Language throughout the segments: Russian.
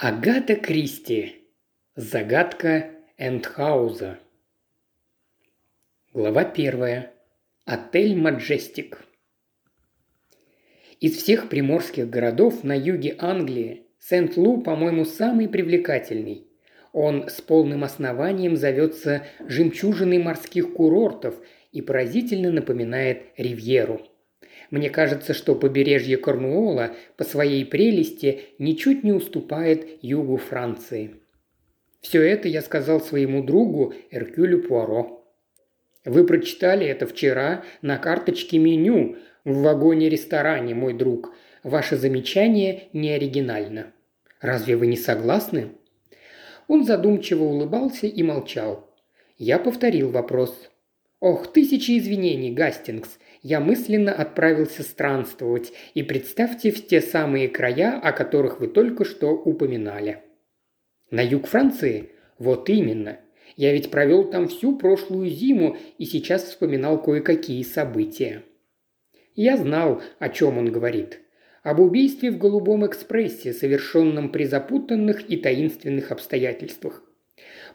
Агата Кристи. Загадка Эндхауза. Глава первая. Отель Маджестик. Из всех приморских городов на юге Англии Сент-Лу, по-моему, самый привлекательный. Он с полным основанием зовется «жемчужиной морских курортов» и поразительно напоминает Ривьеру – мне кажется, что побережье Корнуола по своей прелести ничуть не уступает югу Франции. Все это я сказал своему другу Эркюлю Пуаро. Вы прочитали это вчера на карточке меню в вагоне-ресторане, мой друг. Ваше замечание не оригинально. Разве вы не согласны? Он задумчиво улыбался и молчал. Я повторил вопрос. «Ох, тысячи извинений, Гастингс я мысленно отправился странствовать, и представьте в те самые края, о которых вы только что упоминали. На юг Франции? Вот именно. Я ведь провел там всю прошлую зиму и сейчас вспоминал кое-какие события. Я знал, о чем он говорит. Об убийстве в «Голубом экспрессе», совершенном при запутанных и таинственных обстоятельствах.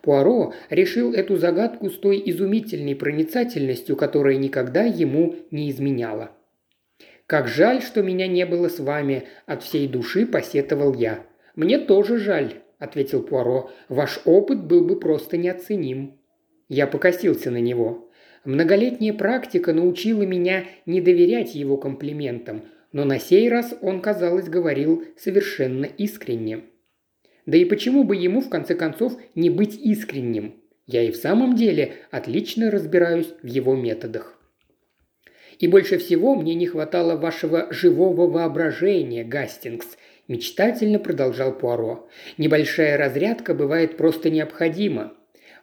Пуаро решил эту загадку с той изумительной проницательностью, которая никогда ему не изменяла. «Как жаль, что меня не было с вами», – от всей души посетовал я. «Мне тоже жаль», – ответил Пуаро. «Ваш опыт был бы просто неоценим». Я покосился на него. Многолетняя практика научила меня не доверять его комплиментам, но на сей раз он, казалось, говорил совершенно искренне. Да и почему бы ему, в конце концов, не быть искренним? Я и в самом деле отлично разбираюсь в его методах. И больше всего мне не хватало вашего живого воображения, Гастингс, мечтательно продолжал Пуаро. Небольшая разрядка бывает просто необходима.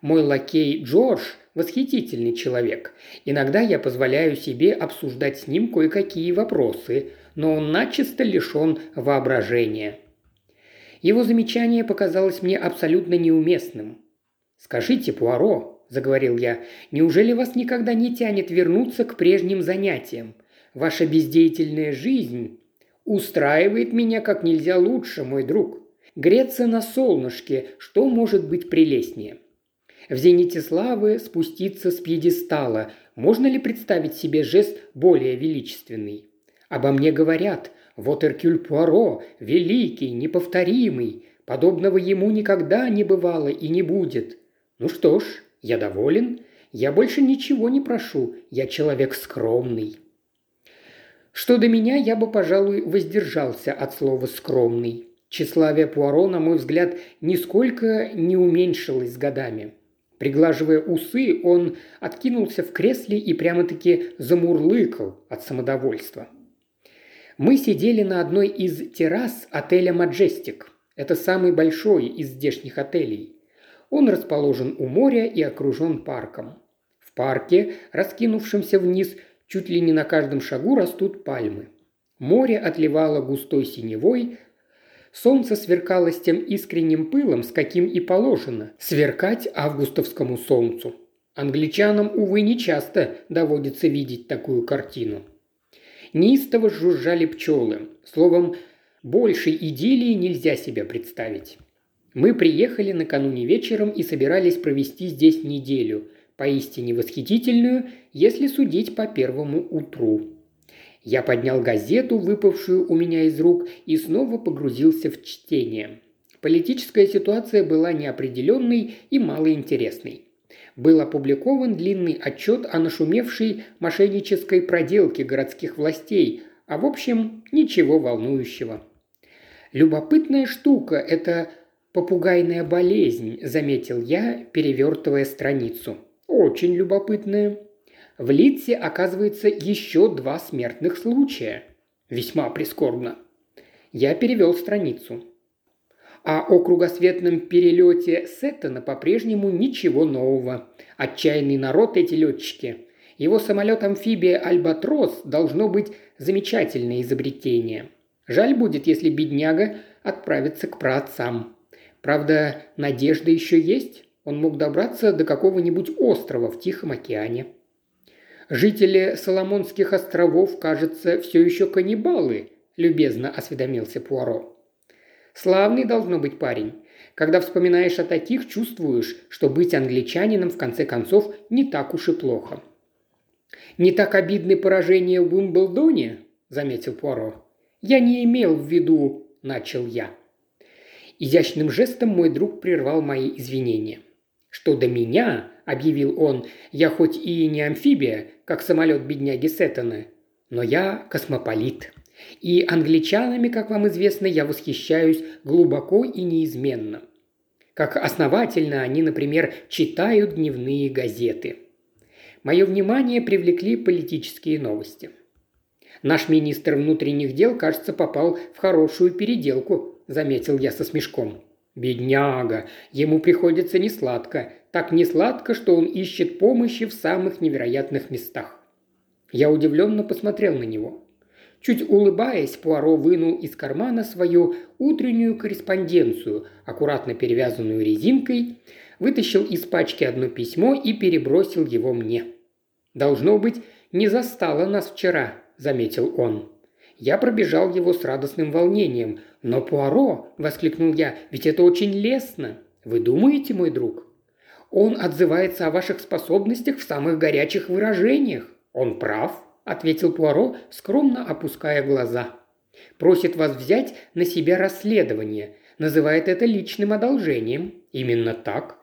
Мой лакей Джордж – восхитительный человек. Иногда я позволяю себе обсуждать с ним кое-какие вопросы, но он начисто лишен воображения. Его замечание показалось мне абсолютно неуместным. «Скажите, Пуаро», – заговорил я, – «неужели вас никогда не тянет вернуться к прежним занятиям? Ваша бездеятельная жизнь устраивает меня как нельзя лучше, мой друг. Греться на солнышке, что может быть прелестнее?» В зените славы спуститься с пьедестала. Можно ли представить себе жест более величественный? Обо мне говорят, вот Эркюль Пуаро, великий, неповторимый, подобного ему никогда не бывало и не будет. Ну что ж, я доволен, я больше ничего не прошу, я человек скромный. Что до меня, я бы, пожалуй, воздержался от слова «скромный». Тщеславие Пуаро, на мой взгляд, нисколько не уменьшилось с годами. Приглаживая усы, он откинулся в кресле и прямо-таки замурлыкал от самодовольства – мы сидели на одной из террас отеля «Маджестик». Это самый большой из здешних отелей. Он расположен у моря и окружен парком. В парке, раскинувшемся вниз, чуть ли не на каждом шагу растут пальмы. Море отливало густой синевой, солнце сверкало с тем искренним пылом, с каким и положено сверкать августовскому солнцу. Англичанам, увы, нечасто доводится видеть такую картину неистово жужжали пчелы. Словом, большей идиллии нельзя себе представить. Мы приехали накануне вечером и собирались провести здесь неделю, поистине восхитительную, если судить по первому утру. Я поднял газету, выпавшую у меня из рук, и снова погрузился в чтение. Политическая ситуация была неопределенной и малоинтересной был опубликован длинный отчет о нашумевшей мошеннической проделке городских властей, а в общем ничего волнующего. Любопытная штука – это попугайная болезнь, заметил я, перевертывая страницу. Очень любопытная. В Литсе оказывается еще два смертных случая. Весьма прискорбно. Я перевел страницу. А о кругосветном перелете Сеттона по-прежнему ничего нового. Отчаянный народ эти летчики. Его самолет-амфибия «Альбатрос» должно быть замечательное изобретение. Жаль будет, если бедняга отправится к праотцам. Правда, надежда еще есть. Он мог добраться до какого-нибудь острова в Тихом океане. Жители Соломонских островов, кажется, все еще каннибалы, любезно осведомился Пуаро. Славный должно быть парень. Когда вспоминаешь о таких, чувствуешь, что быть англичанином в конце концов не так уж и плохо. «Не так обидны поражения в Уимблдоне?» – заметил Пуаро. «Я не имел в виду...» – начал я. Изящным жестом мой друг прервал мои извинения. «Что до меня, – объявил он, – я хоть и не амфибия, как самолет бедняги Сеттона, но я космополит. И англичанами, как вам известно, я восхищаюсь глубоко и неизменно. Как основательно они, например, читают дневные газеты. Мое внимание привлекли политические новости. Наш министр внутренних дел, кажется, попал в хорошую переделку, заметил я со смешком. Бедняга, ему приходится несладко, так несладко, что он ищет помощи в самых невероятных местах. Я удивленно посмотрел на него. Чуть улыбаясь, Пуаро вынул из кармана свою утреннюю корреспонденцию, аккуратно перевязанную резинкой, вытащил из пачки одно письмо и перебросил его мне. «Должно быть, не застало нас вчера», – заметил он. Я пробежал его с радостным волнением. «Но, Пуаро!» – воскликнул я. «Ведь это очень лестно! Вы думаете, мой друг?» «Он отзывается о ваших способностях в самых горячих выражениях. Он прав», – ответил Пуаро, скромно опуская глаза. «Просит вас взять на себя расследование. Называет это личным одолжением. Именно так.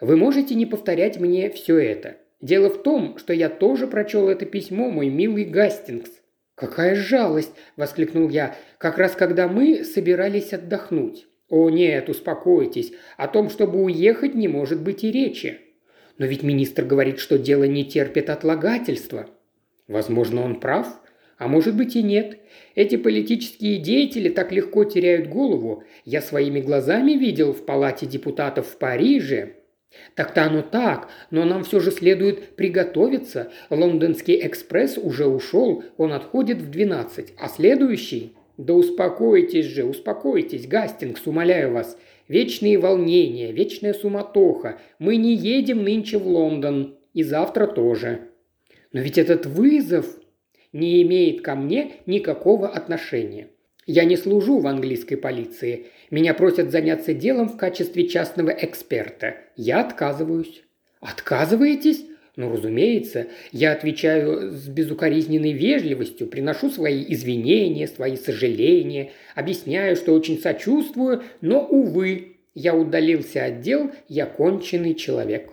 Вы можете не повторять мне все это. Дело в том, что я тоже прочел это письмо, мой милый Гастингс. «Какая жалость!» – воскликнул я, – «как раз когда мы собирались отдохнуть». «О нет, успокойтесь, о том, чтобы уехать, не может быть и речи». «Но ведь министр говорит, что дело не терпит отлагательства». «Возможно, он прав, а может быть и нет. Эти политические деятели так легко теряют голову. Я своими глазами видел в палате депутатов в Париже, так-то оно так, но нам все же следует приготовиться. Лондонский экспресс уже ушел, он отходит в 12, а следующий... Да успокойтесь же, успокойтесь, Гастингс, умоляю вас. Вечные волнения, вечная суматоха. Мы не едем нынче в Лондон. И завтра тоже. Но ведь этот вызов не имеет ко мне никакого отношения. Я не служу в английской полиции. Меня просят заняться делом в качестве частного эксперта. Я отказываюсь». «Отказываетесь?» Ну, разумеется, я отвечаю с безукоризненной вежливостью, приношу свои извинения, свои сожаления, объясняю, что очень сочувствую, но, увы, я удалился от дел, я конченый человек.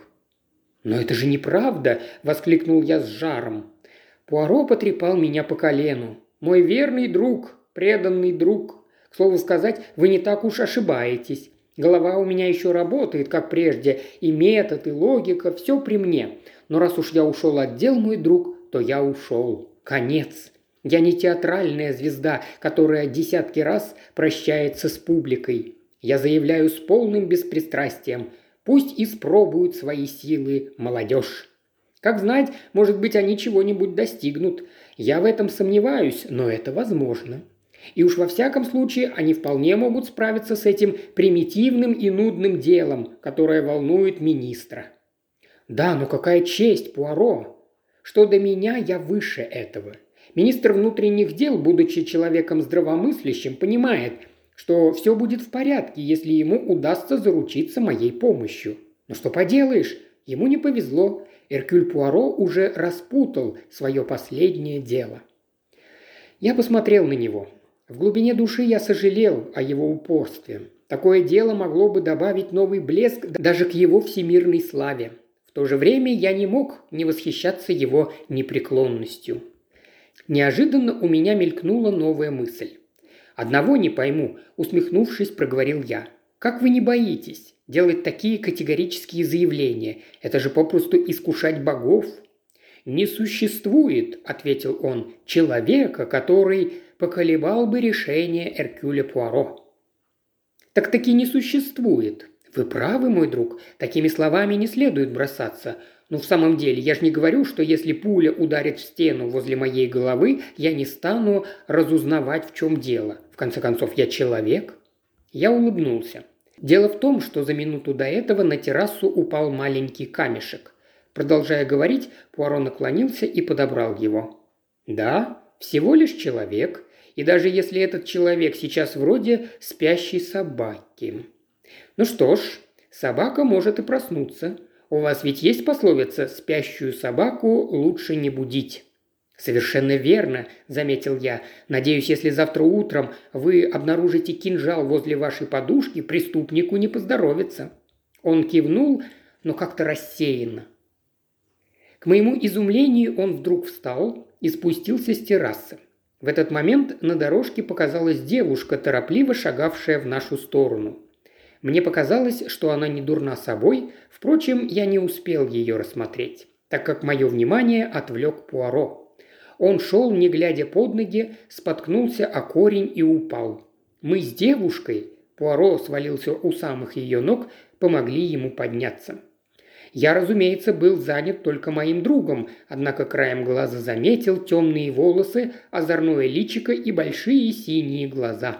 «Но это же неправда!» – воскликнул я с жаром. Пуаро потрепал меня по колену. «Мой верный друг, преданный друг. К слову сказать, вы не так уж ошибаетесь. Голова у меня еще работает, как прежде, и метод, и логика, все при мне. Но раз уж я ушел от дел, мой друг, то я ушел. Конец. Я не театральная звезда, которая десятки раз прощается с публикой. Я заявляю с полным беспристрастием. Пусть испробуют свои силы молодежь. Как знать, может быть, они чего-нибудь достигнут. Я в этом сомневаюсь, но это возможно. И уж во всяком случае они вполне могут справиться с этим примитивным и нудным делом, которое волнует министра. Да, но какая честь, Пуаро! Что до меня, я выше этого. Министр внутренних дел, будучи человеком здравомыслящим, понимает, что все будет в порядке, если ему удастся заручиться моей помощью. Но что поделаешь, ему не повезло. Эркюль Пуаро уже распутал свое последнее дело. Я посмотрел на него. В глубине души я сожалел о его упорстве. Такое дело могло бы добавить новый блеск даже к его всемирной славе. В то же время я не мог не восхищаться его непреклонностью. Неожиданно у меня мелькнула новая мысль. «Одного не пойму», – усмехнувшись, проговорил я. «Как вы не боитесь делать такие категорические заявления? Это же попросту искушать богов». «Не существует», – ответил он, – «человека, который поколебал бы решение Эркюля Пуаро. Так таки не существует. Вы правы, мой друг, такими словами не следует бросаться. Но в самом деле, я же не говорю, что если пуля ударит в стену возле моей головы, я не стану разузнавать, в чем дело. В конце концов, я человек. Я улыбнулся. Дело в том, что за минуту до этого на террасу упал маленький камешек. Продолжая говорить, Пуаро наклонился и подобрал его. «Да, всего лишь человек, И даже если этот человек сейчас вроде спящей собаки. Ну что ж, собака может и проснуться. У вас ведь есть пословица «спящую собаку лучше не будить». «Совершенно верно», – заметил я. «Надеюсь, если завтра утром вы обнаружите кинжал возле вашей подушки, преступнику не поздоровится». Он кивнул, но как-то рассеянно. К моему изумлению он вдруг встал и спустился с террасы. В этот момент на дорожке показалась девушка, торопливо шагавшая в нашу сторону. Мне показалось, что она не дурна собой, впрочем, я не успел ее рассмотреть, так как мое внимание отвлек Пуаро. Он шел, не глядя под ноги, споткнулся о корень и упал. Мы с девушкой, Пуаро свалился у самых ее ног, помогли ему подняться. Я, разумеется, был занят только моим другом, однако краем глаза заметил темные волосы, озорное личико и большие синие глаза.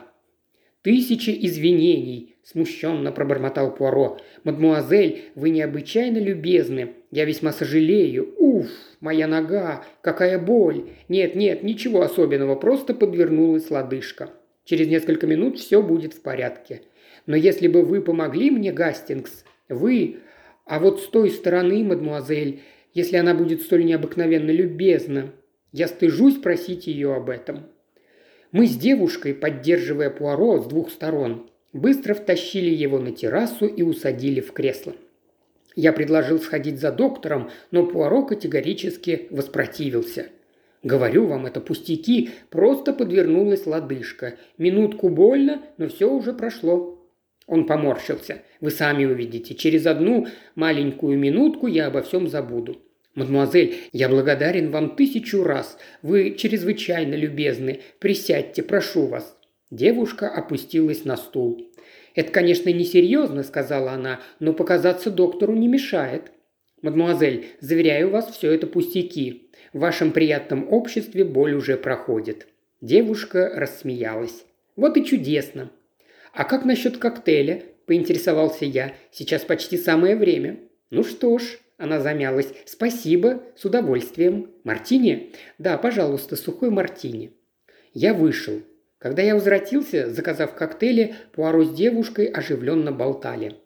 «Тысячи извинений!» – смущенно пробормотал Пуаро. «Мадмуазель, вы необычайно любезны. Я весьма сожалею. Уф, моя нога! Какая боль! Нет, нет, ничего особенного, просто подвернулась лодыжка. Через несколько минут все будет в порядке. Но если бы вы помогли мне, Гастингс, вы, а вот с той стороны, мадмуазель, если она будет столь необыкновенно любезна, я стыжусь просить ее об этом. Мы с девушкой, поддерживая Пуаро с двух сторон, быстро втащили его на террасу и усадили в кресло. Я предложил сходить за доктором, но Пуаро категорически воспротивился. «Говорю вам, это пустяки, просто подвернулась лодыжка. Минутку больно, но все уже прошло. Он поморщился. «Вы сами увидите. Через одну маленькую минутку я обо всем забуду. «Мадемуазель, я благодарен вам тысячу раз. Вы чрезвычайно любезны. Присядьте, прошу вас». Девушка опустилась на стул. «Это, конечно, несерьезно», — сказала она, — «но показаться доктору не мешает». «Мадемуазель, заверяю вас, все это пустяки. В вашем приятном обществе боль уже проходит». Девушка рассмеялась. «Вот и чудесно. «А как насчет коктейля?» – поинтересовался я. «Сейчас почти самое время». «Ну что ж», – она замялась. «Спасибо, с удовольствием. Мартини?» «Да, пожалуйста, сухой мартини». Я вышел. Когда я возвратился, заказав коктейли, Пуаро с девушкой оживленно болтали.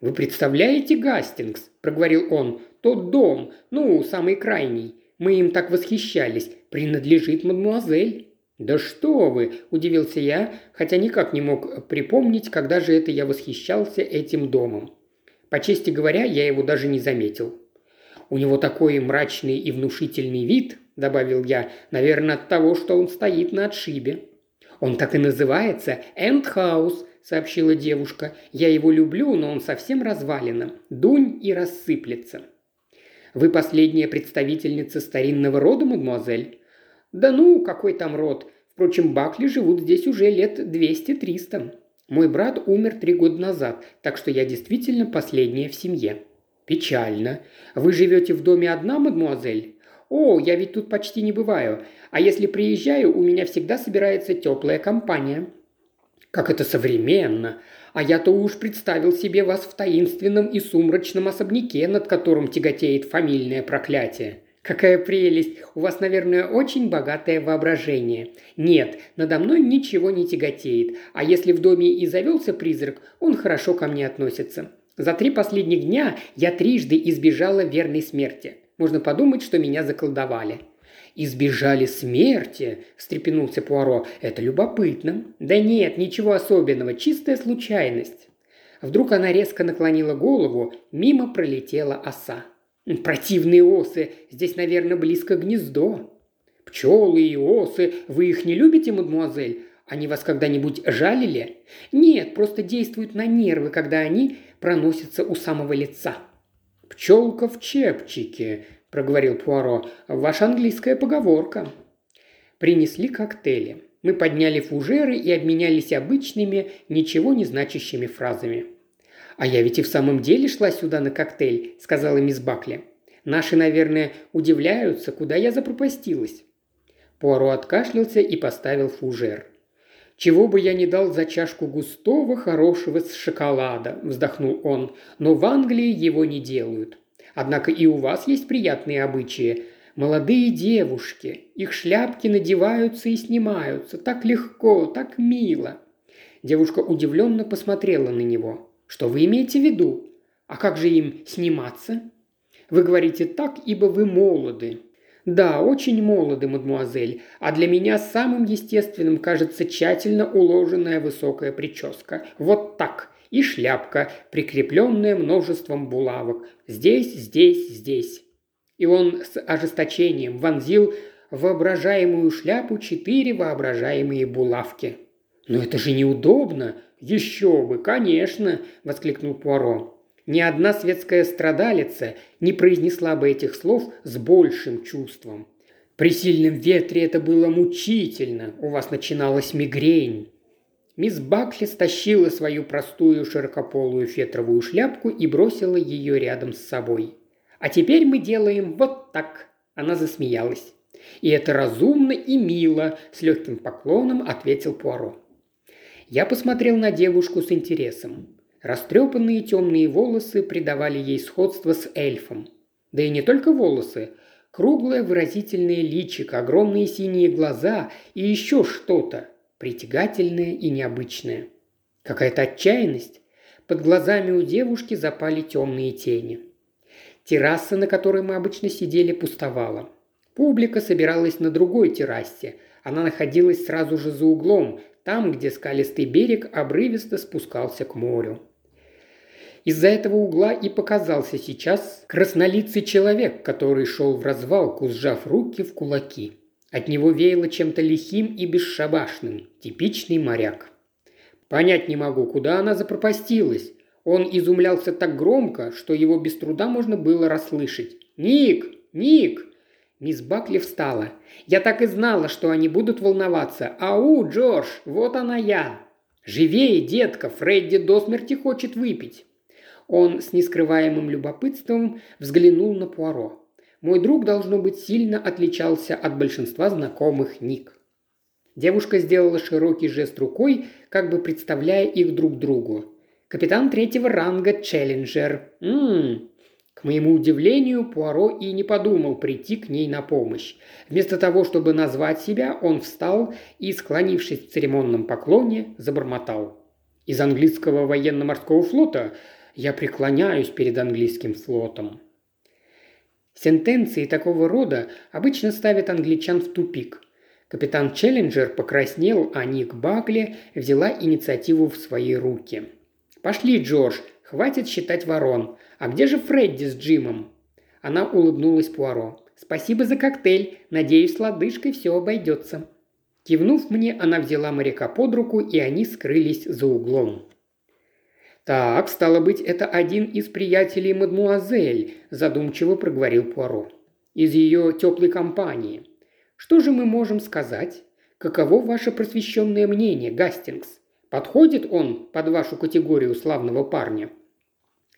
«Вы представляете, Гастингс?» – проговорил он. «Тот дом, ну, самый крайний. Мы им так восхищались. Принадлежит мадмуазель». «Да что вы!» – удивился я, хотя никак не мог припомнить, когда же это я восхищался этим домом. По чести говоря, я его даже не заметил. «У него такой мрачный и внушительный вид», – добавил я, – «наверное, от того, что он стоит на отшибе». «Он так и называется – Эндхаус», – сообщила девушка. «Я его люблю, но он совсем развалина. Дунь и рассыплется». «Вы последняя представительница старинного рода, мадемуазель?» «Да ну, какой там род? Впрочем, Бакли живут здесь уже лет 200-300. Мой брат умер три года назад, так что я действительно последняя в семье». «Печально. Вы живете в доме одна, мадемуазель?» «О, я ведь тут почти не бываю. А если приезжаю, у меня всегда собирается теплая компания». «Как это современно! А я-то уж представил себе вас в таинственном и сумрачном особняке, над которым тяготеет фамильное проклятие. «Какая прелесть! У вас, наверное, очень богатое воображение. Нет, надо мной ничего не тяготеет, а если в доме и завелся призрак, он хорошо ко мне относится. За три последних дня я трижды избежала верной смерти. Можно подумать, что меня заколдовали». «Избежали смерти?» – встрепенулся Пуаро. «Это любопытно». «Да нет, ничего особенного, чистая случайность». Вдруг она резко наклонила голову, мимо пролетела оса. Противные осы, здесь, наверное, близко гнездо. Пчелы и осы, вы их не любите, мадемуазель? Они вас когда-нибудь жалили? Нет, просто действуют на нервы, когда они проносятся у самого лица. «Пчелка в чепчике», – проговорил Пуаро. «Ваша английская поговорка». Принесли коктейли. Мы подняли фужеры и обменялись обычными, ничего не значащими фразами. «А я ведь и в самом деле шла сюда на коктейль», – сказала мисс Бакли. «Наши, наверное, удивляются, куда я запропастилась». Пуаро откашлялся и поставил фужер. «Чего бы я не дал за чашку густого, хорошего с шоколада», – вздохнул он, – «но в Англии его не делают. Однако и у вас есть приятные обычаи. Молодые девушки, их шляпки надеваются и снимаются. Так легко, так мило. Девушка удивленно посмотрела на него. Что вы имеете в виду? А как же им сниматься? Вы говорите так, ибо вы молоды. Да, очень молоды, мадмуазель, а для меня самым естественным кажется тщательно уложенная высокая прическа. Вот так. И шляпка, прикрепленная множеством булавок. Здесь, здесь, здесь. И он с ожесточением вонзил воображаемую шляпу четыре воображаемые булавки. «Но это же неудобно!» «Еще бы, конечно!» – воскликнул Пуаро. Ни одна светская страдалица не произнесла бы этих слов с большим чувством. При сильном ветре это было мучительно, у вас начиналась мигрень. Мисс Бакли стащила свою простую широкополую фетровую шляпку и бросила ее рядом с собой. «А теперь мы делаем вот так», – она засмеялась. «И это разумно и мило», – с легким поклоном ответил Пуаро. Я посмотрел на девушку с интересом. Растрепанные темные волосы придавали ей сходство с эльфом. Да и не только волосы. Круглое выразительное личико, огромные синие глаза и еще что-то притягательное и необычное. Какая-то отчаянность. Под глазами у девушки запали темные тени. Терраса, на которой мы обычно сидели, пустовала. Публика собиралась на другой террасе. Она находилась сразу же за углом, там, где скалистый берег обрывисто спускался к морю. Из-за этого угла и показался сейчас краснолицый человек, который шел в развалку, сжав руки в кулаки. От него веяло чем-то лихим и бесшабашным, типичный моряк. Понять не могу, куда она запропастилась. Он изумлялся так громко, что его без труда можно было расслышать. «Ник! Ник!» Мисс Бакли встала. «Я так и знала, что они будут волноваться. Ау, Джордж, вот она я!» «Живее, детка, Фредди до смерти хочет выпить!» Он с нескрываемым любопытством взглянул на Пуаро. Мой друг, должно быть, сильно отличался от большинства знакомых Ник. Девушка сделала широкий жест рукой, как бы представляя их друг другу. «Капитан третьего ранга Челленджер. Ммм, к моему удивлению, Пуаро и не подумал прийти к ней на помощь. Вместо того, чтобы назвать себя, он встал и, склонившись в церемонном поклоне, забормотал. «Из английского военно-морского флота я преклоняюсь перед английским флотом. Сентенции такого рода обычно ставят англичан в тупик. Капитан Челленджер покраснел, а Ник Бакли взяла инициативу в свои руки. «Пошли, Джордж, хватит считать ворон. А где же Фредди с Джимом?» Она улыбнулась Пуаро. «Спасибо за коктейль. Надеюсь, с лодыжкой все обойдется». Кивнув мне, она взяла моряка под руку, и они скрылись за углом. «Так, стало быть, это один из приятелей мадмуазель», – задумчиво проговорил Пуаро. «Из ее теплой компании. Что же мы можем сказать? Каково ваше просвещенное мнение, Гастингс? Подходит он под вашу категорию славного парня?»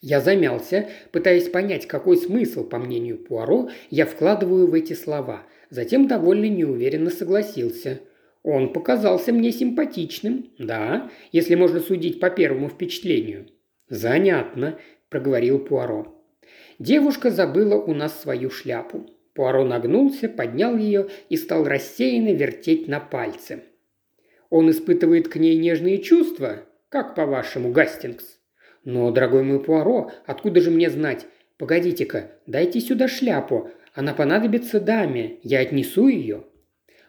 Я замялся, пытаясь понять, какой смысл, по мнению Пуаро, я вкладываю в эти слова. Затем довольно неуверенно согласился – он показался мне симпатичным, да, если можно судить по первому впечатлению. Занятно, проговорил Пуаро. Девушка забыла у нас свою шляпу. Пуаро нагнулся, поднял ее и стал рассеянно вертеть на пальце. Он испытывает к ней нежные чувства? Как по-вашему, Гастингс? Но, дорогой мой Пуаро, откуда же мне знать? Погодите-ка, дайте сюда шляпу. Она понадобится даме. Я отнесу ее.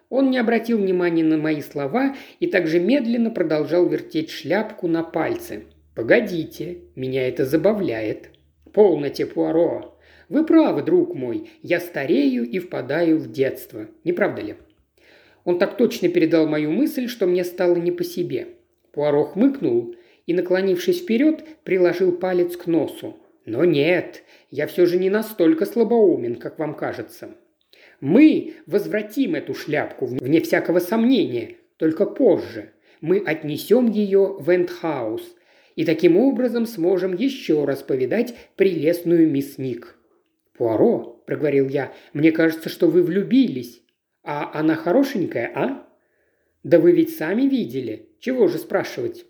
Он не обратил внимания на мои слова и также медленно продолжал вертеть шляпку на пальце. «Погодите, меня это забавляет». «Полноте, Пуаро. Вы правы, друг мой, я старею и впадаю в детство. Не правда ли?» Он так точно передал мою мысль, что мне стало не по себе. Пуаро хмыкнул и, наклонившись вперед, приложил палец к носу. «Но нет, я все же не настолько слабоумен, как вам кажется. Мы возвратим эту шляпку, вне всякого сомнения, только позже. Мы отнесем ее в Эндхаус и таким образом сможем еще раз повидать прелестную мисс Ник. «Пуаро», – проговорил я, – «мне кажется, что вы влюбились. А она хорошенькая, а?» «Да вы ведь сами видели. Чего же спрашивать?»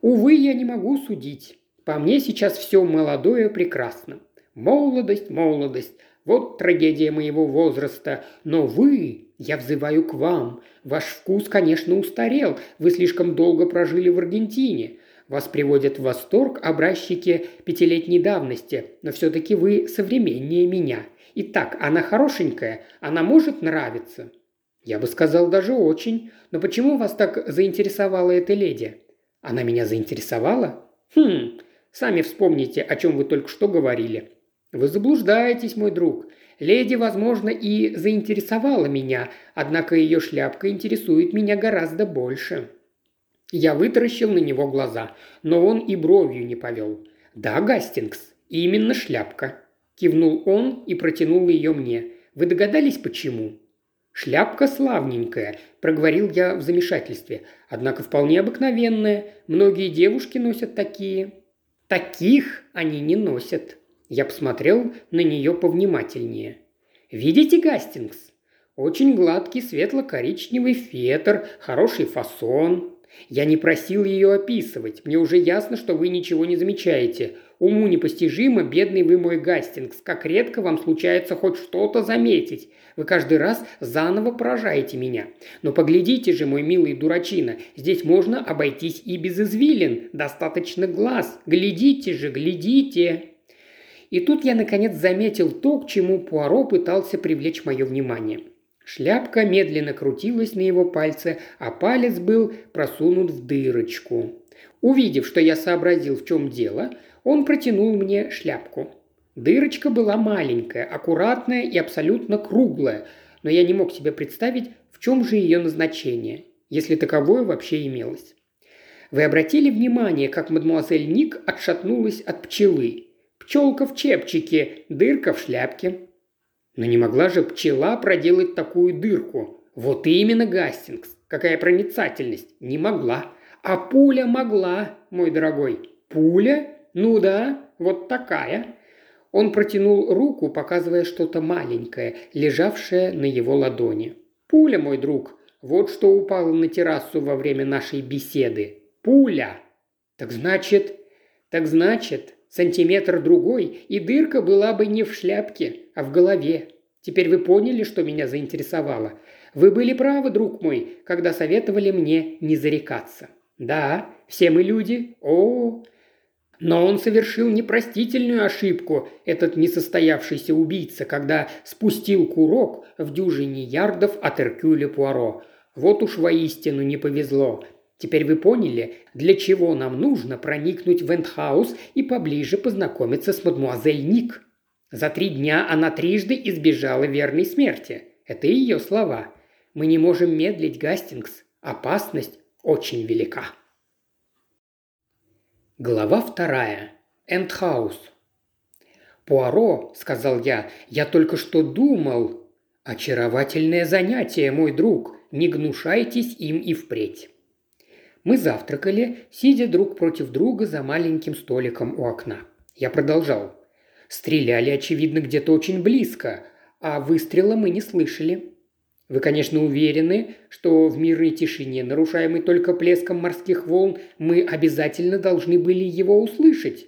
«Увы, я не могу судить. По мне сейчас все молодое прекрасно. Молодость, молодость. Вот трагедия моего возраста. Но вы, я взываю к вам. Ваш вкус, конечно, устарел. Вы слишком долго прожили в Аргентине. Вас приводят в восторг образчики пятилетней давности, но все-таки вы современнее меня. Итак, она хорошенькая, она может нравиться?» «Я бы сказал, даже очень. Но почему вас так заинтересовала эта леди?» «Она меня заинтересовала?» «Хм, сами вспомните, о чем вы только что говорили». «Вы заблуждаетесь, мой друг. Леди, возможно, и заинтересовала меня, однако ее шляпка интересует меня гораздо больше». Я вытаращил на него глаза, но он и бровью не повел. «Да, Гастингс, именно шляпка», – кивнул он и протянул ее мне. «Вы догадались, почему?» «Шляпка славненькая», – проговорил я в замешательстве. «Однако вполне обыкновенная. Многие девушки носят такие». «Таких они не носят». Я посмотрел на нее повнимательнее. «Видите, Гастингс? Очень гладкий светло-коричневый фетр, хороший фасон, я не просил ее описывать. Мне уже ясно, что вы ничего не замечаете. Уму непостижимо, бедный вы мой Гастингс, как редко вам случается хоть что-то заметить. Вы каждый раз заново поражаете меня. Но поглядите же, мой милый дурачина, здесь можно обойтись и без извилин. Достаточно глаз. Глядите же, глядите. И тут я наконец заметил то, к чему Пуаро пытался привлечь мое внимание – Шляпка медленно крутилась на его пальце, а палец был просунут в дырочку. Увидев, что я сообразил, в чем дело, он протянул мне шляпку. Дырочка была маленькая, аккуратная и абсолютно круглая, но я не мог себе представить, в чем же ее назначение, если таковое вообще имелось. Вы обратили внимание, как мадемуазель Ник отшатнулась от пчелы? Пчелка в чепчике, дырка в шляпке. Но не могла же пчела проделать такую дырку. Вот именно Гастингс. Какая проницательность. Не могла. А пуля могла, мой дорогой. Пуля? Ну да, вот такая. Он протянул руку, показывая что-то маленькое, лежавшее на его ладони. «Пуля, мой друг, вот что упало на террасу во время нашей беседы. Пуля!» «Так значит...» «Так значит, Сантиметр другой, и дырка была бы не в шляпке, а в голове. Теперь вы поняли, что меня заинтересовало. Вы были правы, друг мой, когда советовали мне не зарекаться. Да, все мы люди. О, но он совершил непростительную ошибку, этот несостоявшийся убийца, когда спустил курок в дюжине ярдов от Эркюля Пуаро. Вот уж воистину не повезло. Теперь вы поняли, для чего нам нужно проникнуть в Эндхаус и поближе познакомиться с мадмуазель Ник. За три дня она трижды избежала верной смерти. Это ее слова. Мы не можем медлить, Гастингс. Опасность очень велика. Глава вторая. Эндхаус. «Пуаро», — сказал я, — «я только что думал». «Очаровательное занятие, мой друг. Не гнушайтесь им и впредь». Мы завтракали, сидя друг против друга за маленьким столиком у окна. Я продолжал. Стреляли, очевидно, где-то очень близко, а выстрела мы не слышали. Вы, конечно, уверены, что в мирной тишине, нарушаемой только плеском морских волн, мы обязательно должны были его услышать.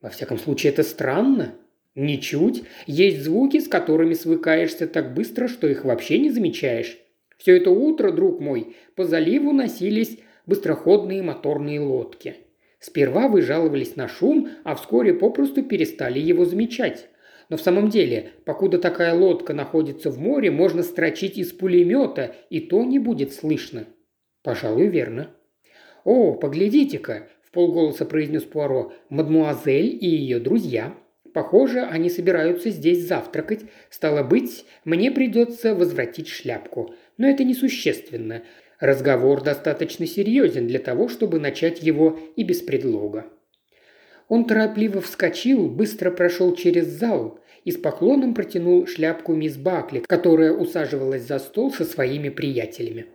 Во всяком случае, это странно. Ничуть. Есть звуки, с которыми свыкаешься так быстро, что их вообще не замечаешь. Все это утро, друг мой, по заливу носились быстроходные моторные лодки. Сперва вы жаловались на шум, а вскоре попросту перестали его замечать. Но в самом деле, покуда такая лодка находится в море, можно строчить из пулемета, и то не будет слышно. Пожалуй, верно. «О, поглядите-ка!» – в полголоса произнес Пуаро. «Мадмуазель и ее друзья. Похоже, они собираются здесь завтракать. Стало быть, мне придется возвратить шляпку. Но это несущественно. Разговор достаточно серьезен для того, чтобы начать его и без предлога. Он торопливо вскочил, быстро прошел через зал и с поклоном протянул шляпку мисс Бакли, которая усаживалась за стол со своими приятелями.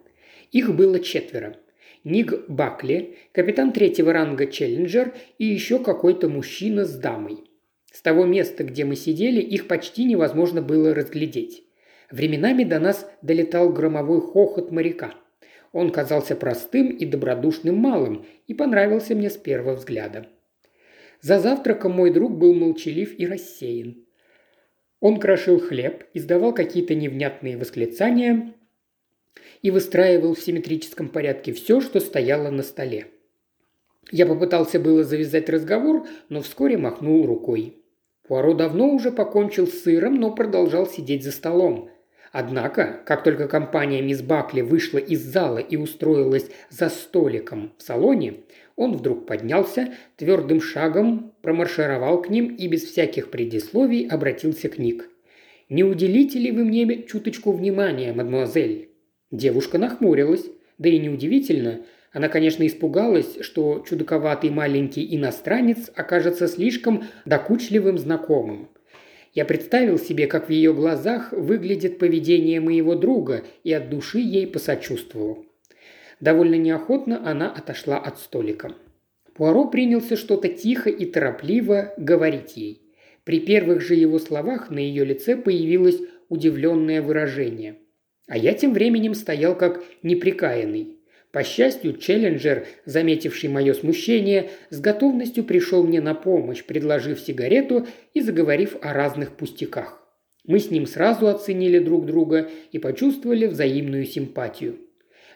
Их было четверо. Ник Бакли, капитан третьего ранга Челленджер и еще какой-то мужчина с дамой. С того места, где мы сидели, их почти невозможно было разглядеть. Временами до нас долетал громовой хохот моряка – он казался простым и добродушным малым и понравился мне с первого взгляда. За завтраком мой друг был молчалив и рассеян. Он крошил хлеб, издавал какие-то невнятные восклицания и выстраивал в симметрическом порядке все, что стояло на столе. Я попытался было завязать разговор, но вскоре махнул рукой. Пуаро давно уже покончил с сыром, но продолжал сидеть за столом. Однако, как только компания мисс Бакли вышла из зала и устроилась за столиком в салоне, он вдруг поднялся, твердым шагом промаршировал к ним и без всяких предисловий обратился к Ник. «Не уделите ли вы мне чуточку внимания, мадемуазель?» Девушка нахмурилась. Да и неудивительно, она, конечно, испугалась, что чудаковатый маленький иностранец окажется слишком докучливым знакомым. Я представил себе, как в ее глазах выглядит поведение моего друга, и от души ей посочувствовал. Довольно неохотно она отошла от столика. Пуаро принялся что-то тихо и торопливо говорить ей. При первых же его словах на ее лице появилось удивленное выражение. А я тем временем стоял как неприкаянный. По счастью, Челленджер, заметивший мое смущение, с готовностью пришел мне на помощь, предложив сигарету и заговорив о разных пустяках. Мы с ним сразу оценили друг друга и почувствовали взаимную симпатию.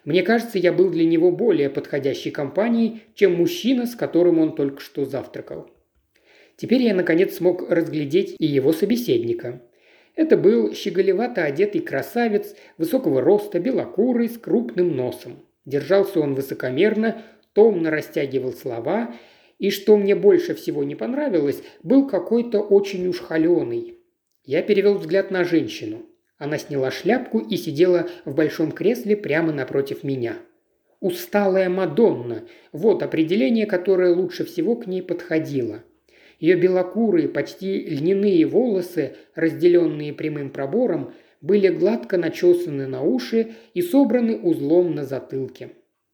Мне кажется, я был для него более подходящей компанией, чем мужчина, с которым он только что завтракал. Теперь я, наконец, смог разглядеть и его собеседника. Это был щеголевато одетый красавец, высокого роста, белокурый, с крупным носом. Держался он высокомерно, томно растягивал слова, и, что мне больше всего не понравилось, был какой-то очень уж холеный. Я перевел взгляд на женщину. Она сняла шляпку и сидела в большом кресле прямо напротив меня. «Усталая Мадонна» – вот определение, которое лучше всего к ней подходило. Ее белокурые, почти льняные волосы, разделенные прямым пробором, были гладко начесаны на уши и собраны узлом на затылке.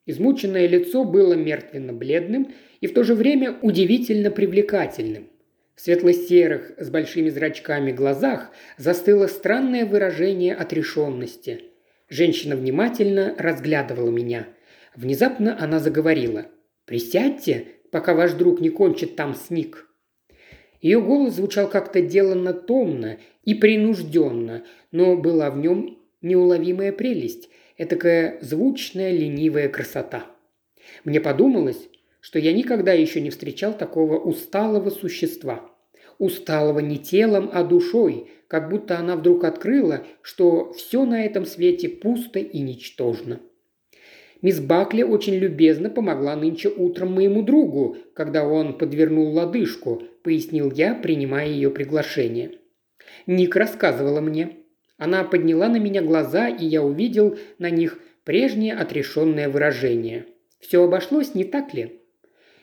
Измученное лицо было мертвенно-бледным и в то же время удивительно привлекательным. В светло-серых с большими зрачками глазах застыло странное выражение отрешенности. Женщина внимательно разглядывала меня. Внезапно она заговорила. «Присядьте, пока ваш друг не кончит там сник». Ее голос звучал как-то деланно томно и принужденно, но была в нем неуловимая прелесть, этакая звучная ленивая красота. Мне подумалось, что я никогда еще не встречал такого усталого существа. Усталого не телом, а душой, как будто она вдруг открыла, что все на этом свете пусто и ничтожно. Мисс Бакли очень любезно помогла нынче утром моему другу, когда он подвернул лодыжку, пояснил я, принимая ее приглашение. Ник рассказывала мне. Она подняла на меня глаза, и я увидел на них прежнее отрешенное выражение. Все обошлось, не так ли?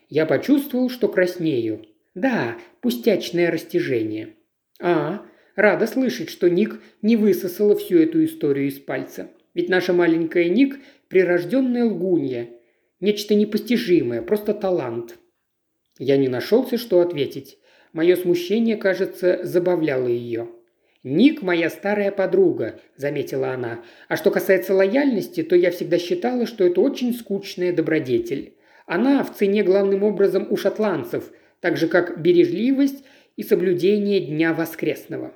Я почувствовал, что краснею. Да, пустячное растяжение. А, рада слышать, что Ник не высосала всю эту историю из пальца. Ведь наша маленькая Ник – прирожденная лгунья. Нечто непостижимое, просто талант. Я не нашелся, что ответить. Мое смущение, кажется, забавляло ее. «Ник – моя старая подруга», – заметила она. «А что касается лояльности, то я всегда считала, что это очень скучная добродетель. Она в цене главным образом у шотландцев, так же как бережливость и соблюдение Дня Воскресного.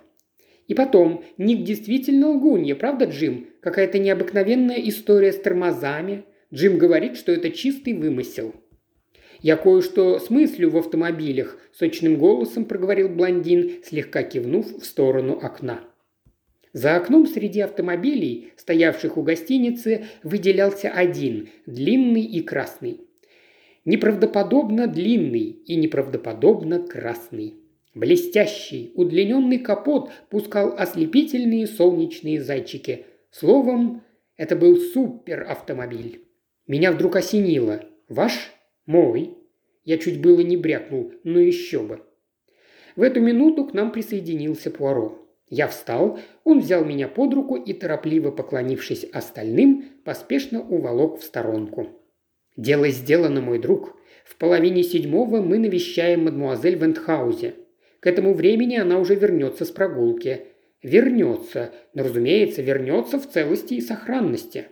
И потом, Ник действительно лгунья, правда, Джим? Какая-то необыкновенная история с тормозами. Джим говорит, что это чистый вымысел. «Я кое-что смыслю в автомобилях», – сочным голосом проговорил блондин, слегка кивнув в сторону окна. За окном среди автомобилей, стоявших у гостиницы, выделялся один, длинный и красный. Неправдоподобно длинный и неправдоподобно красный. Блестящий, удлиненный капот пускал ослепительные солнечные зайчики. Словом, это был суперавтомобиль. Меня вдруг осенило. Ваш? Мой? Я чуть было не брякнул, но еще бы. В эту минуту к нам присоединился Пуаро. Я встал, он взял меня под руку и, торопливо поклонившись остальным, поспешно уволок в сторонку. «Дело сделано, мой друг. В половине седьмого мы навещаем мадмуазель Вентхаузе. К этому времени она уже вернется с прогулки. Вернется, но, разумеется, вернется в целости и сохранности.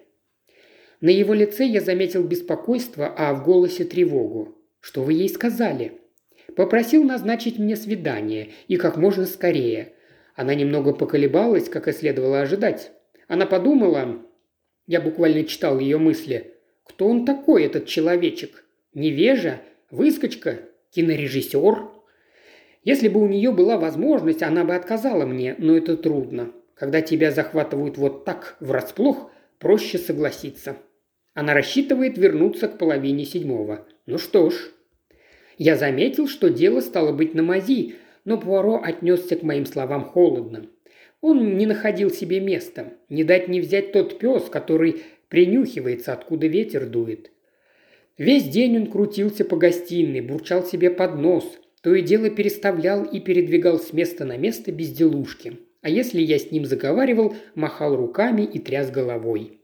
На его лице я заметил беспокойство, а в голосе тревогу. «Что вы ей сказали?» «Попросил назначить мне свидание, и как можно скорее. Она немного поколебалась, как и следовало ожидать. Она подумала, я буквально читал ее мысли, кто он такой, этот человечек? Невежа? Выскочка? Кинорежиссер? Если бы у нее была возможность, она бы отказала мне, но это трудно. Когда тебя захватывают вот так, врасплох, проще согласиться. Она рассчитывает вернуться к половине седьмого. Ну что ж. Я заметил, что дело стало быть на мази, но Пуаро отнесся к моим словам холодно. Он не находил себе места. Не дать не взять тот пес, который принюхивается, откуда ветер дует. Весь день он крутился по гостиной, бурчал себе под нос, то и дело переставлял и передвигал с места на место безделушки. А если я с ним заговаривал, махал руками и тряс головой.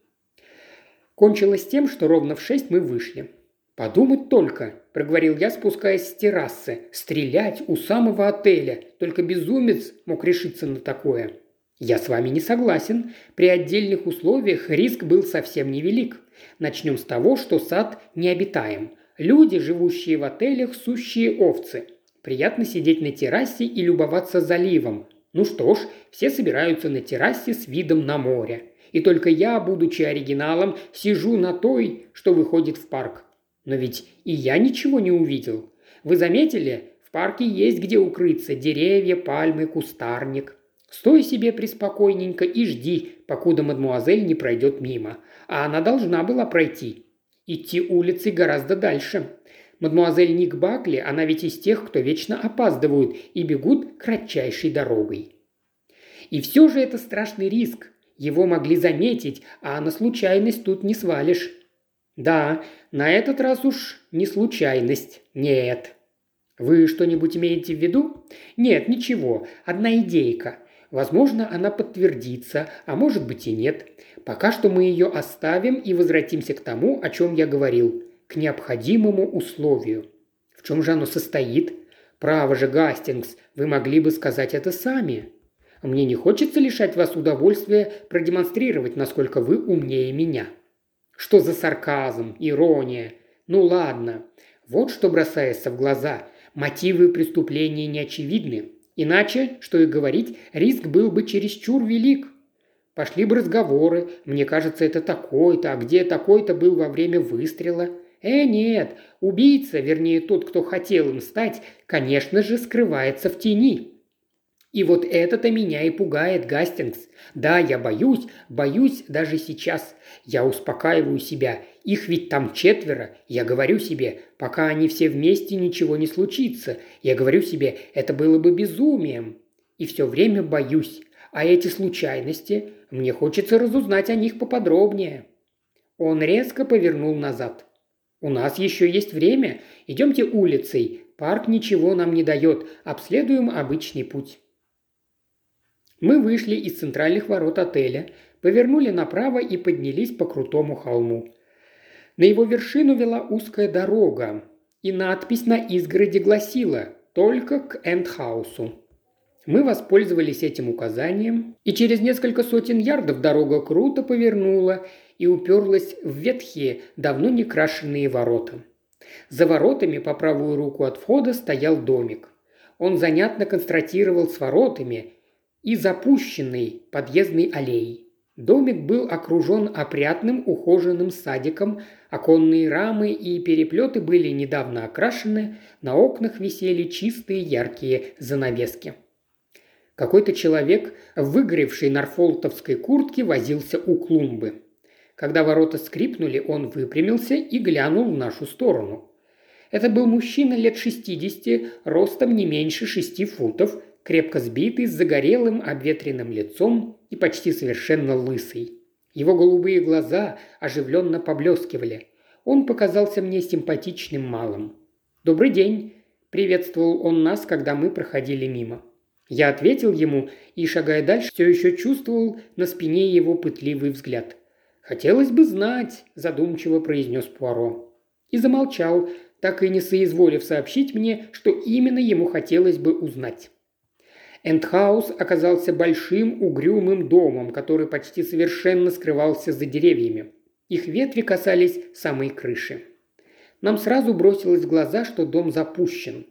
Кончилось тем, что ровно в шесть мы вышли. «Подумать только», – проговорил я, спускаясь с террасы. «Стрелять у самого отеля. Только безумец мог решиться на такое». «Я с вами не согласен. При отдельных условиях риск был совсем невелик. Начнем с того, что сад необитаем. Люди, живущие в отелях, сущие овцы. Приятно сидеть на террасе и любоваться заливом. Ну что ж, все собираются на террасе с видом на море. И только я, будучи оригиналом, сижу на той, что выходит в парк. Но ведь и я ничего не увидел. Вы заметили, в парке есть где укрыться – деревья, пальмы, кустарник. Стой себе преспокойненько и жди, покуда мадмуазель не пройдет мимо. А она должна была пройти. Идти улицей гораздо дальше. Мадмуазель Ник Бакли, она ведь из тех, кто вечно опаздывают и бегут кратчайшей дорогой. И все же это страшный риск. Его могли заметить, а на случайность тут не свалишь. Да, на этот раз уж не случайность. Нет. Вы что-нибудь имеете в виду? Нет, ничего. Одна идейка. Возможно, она подтвердится, а может быть и нет. Пока что мы ее оставим и возвратимся к тому, о чем я говорил к необходимому условию. В чем же оно состоит? Право же, Гастингс, вы могли бы сказать это сами. Мне не хочется лишать вас удовольствия продемонстрировать, насколько вы умнее меня. Что за сарказм, ирония? Ну ладно. Вот что бросается в глаза. Мотивы преступления не очевидны. Иначе, что и говорить, риск был бы чересчур велик. Пошли бы разговоры. Мне кажется, это такой-то, а где такой-то был во время выстрела. Э, нет, убийца, вернее тот, кто хотел им стать, конечно же, скрывается в тени. И вот это-то меня и пугает, Гастингс. Да, я боюсь, боюсь даже сейчас. Я успокаиваю себя. Их ведь там четверо. Я говорю себе, пока они все вместе, ничего не случится. Я говорю себе, это было бы безумием. И все время боюсь. А эти случайности, мне хочется разузнать о них поподробнее. Он резко повернул назад. «У нас еще есть время. Идемте улицей. Парк ничего нам не дает. Обследуем обычный путь». Мы вышли из центральных ворот отеля, повернули направо и поднялись по крутому холму. На его вершину вела узкая дорога, и надпись на изгороде гласила «Только к Эндхаусу». Мы воспользовались этим указанием, и через несколько сотен ярдов дорога круто повернула и уперлась в ветхие, давно не крашенные ворота. За воротами по правую руку от входа стоял домик. Он занятно констратировал с воротами и запущенной подъездной аллеей. Домик был окружен опрятным ухоженным садиком, оконные рамы и переплеты были недавно окрашены, на окнах висели чистые яркие занавески. Какой-то человек в выгоревшей норфолтовской куртке возился у клумбы. Когда ворота скрипнули, он выпрямился и глянул в нашу сторону. Это был мужчина лет 60, ростом не меньше шести футов, крепко сбитый, с загорелым, обветренным лицом и почти совершенно лысый. Его голубые глаза оживленно поблескивали. Он показался мне симпатичным малым. «Добрый день!» – приветствовал он нас, когда мы проходили мимо. Я ответил ему и, шагая дальше, все еще чувствовал на спине его пытливый взгляд. «Хотелось бы знать», – задумчиво произнес Пуаро. И замолчал, так и не соизволив сообщить мне, что именно ему хотелось бы узнать. Эндхаус оказался большим угрюмым домом, который почти совершенно скрывался за деревьями. Их ветви касались самой крыши. Нам сразу бросилось в глаза, что дом запущен.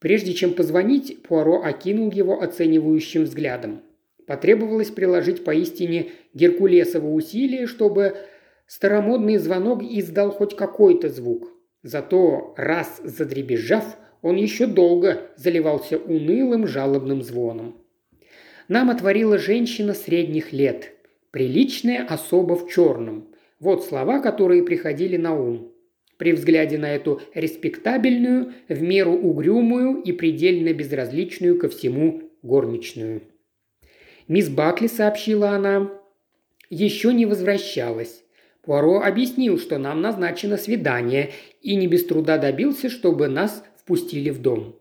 Прежде чем позвонить, Пуаро окинул его оценивающим взглядом. Потребовалось приложить поистине геркулесово усилие, чтобы старомодный звонок издал хоть какой-то звук. Зато, раз задребезжав, он еще долго заливался унылым жалобным звоном. Нам отворила женщина средних лет, приличная особа в черном. Вот слова, которые приходили на ум. При взгляде на эту респектабельную, в меру угрюмую и предельно безразличную ко всему горничную. Мисс Бакли, сообщила она, еще не возвращалась. Пуаро объяснил, что нам назначено свидание, и не без труда добился, чтобы нас впустили в дом.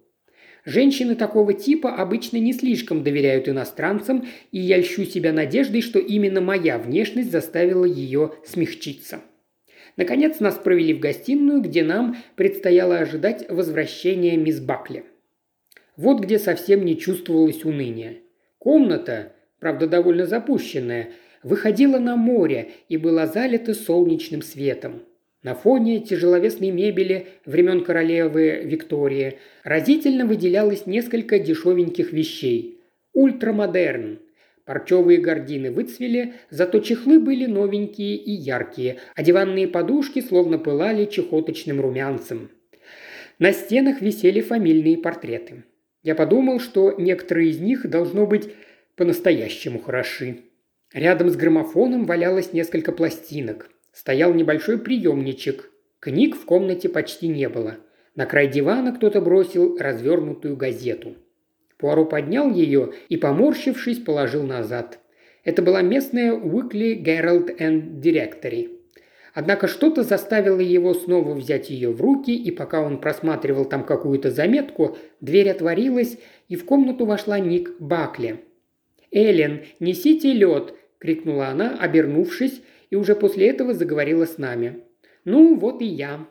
Женщины такого типа обычно не слишком доверяют иностранцам, и я льщу себя надеждой, что именно моя внешность заставила ее смягчиться. Наконец нас провели в гостиную, где нам предстояло ожидать возвращения мисс Бакли. Вот где совсем не чувствовалось уныния. Комната, правда довольно запущенная, выходила на море и была залита солнечным светом. На фоне тяжеловесной мебели времен королевы Виктории разительно выделялось несколько дешевеньких вещей. Ультрамодерн. Парчевые гардины выцвели, зато чехлы были новенькие и яркие, а диванные подушки словно пылали чахоточным румянцем. На стенах висели фамильные портреты. Я подумал, что некоторые из них должно быть по-настоящему хороши. Рядом с граммофоном валялось несколько пластинок – Стоял небольшой приемничек. Книг в комнате почти не было. На край дивана кто-то бросил развернутую газету. Пуаро поднял ее и, поморщившись, положил назад. Это была местная Weekly Herald and Directory. Однако что-то заставило его снова взять ее в руки, и пока он просматривал там какую-то заметку, дверь отворилась, и в комнату вошла Ник Бакли. «Эллен, несите лед!» – крикнула она, обернувшись, и уже после этого заговорила с нами. «Ну, вот и я.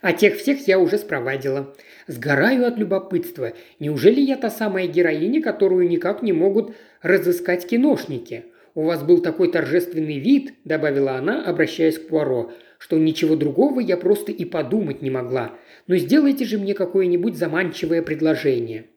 А тех всех я уже спровадила. Сгораю от любопытства. Неужели я та самая героиня, которую никак не могут разыскать киношники? У вас был такой торжественный вид», – добавила она, обращаясь к Пуаро, – «что ничего другого я просто и подумать не могла. Но сделайте же мне какое-нибудь заманчивое предложение».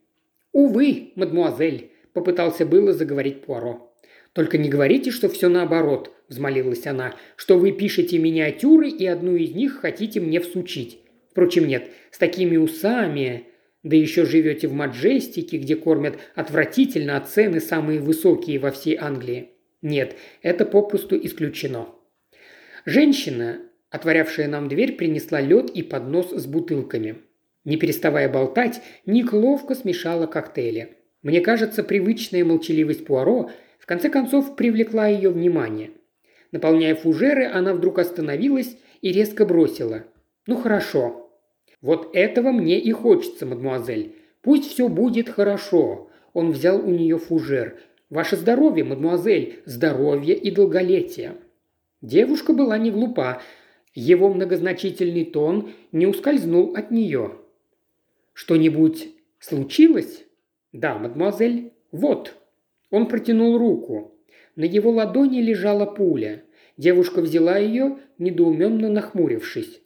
«Увы, мадмуазель», – попытался было заговорить Пуаро. «Только не говорите, что все наоборот», – взмолилась она, – «что вы пишете миниатюры и одну из них хотите мне всучить. Впрочем, нет, с такими усами, да еще живете в Маджестике, где кормят отвратительно, а цены самые высокие во всей Англии. Нет, это попросту исключено». Женщина, отворявшая нам дверь, принесла лед и поднос с бутылками. Не переставая болтать, Ник ловко смешала коктейли. Мне кажется, привычная молчаливость Пуаро – конце концов привлекла ее внимание. Наполняя фужеры, она вдруг остановилась и резко бросила. «Ну хорошо. Вот этого мне и хочется, мадемуазель. Пусть все будет хорошо». Он взял у нее фужер. «Ваше здоровье, мадемуазель, здоровье и долголетие». Девушка была не глупа. Его многозначительный тон не ускользнул от нее. «Что-нибудь случилось?» «Да, мадемуазель. Вот». Он протянул руку. На его ладони лежала пуля. Девушка взяла ее, недоуменно нахмурившись.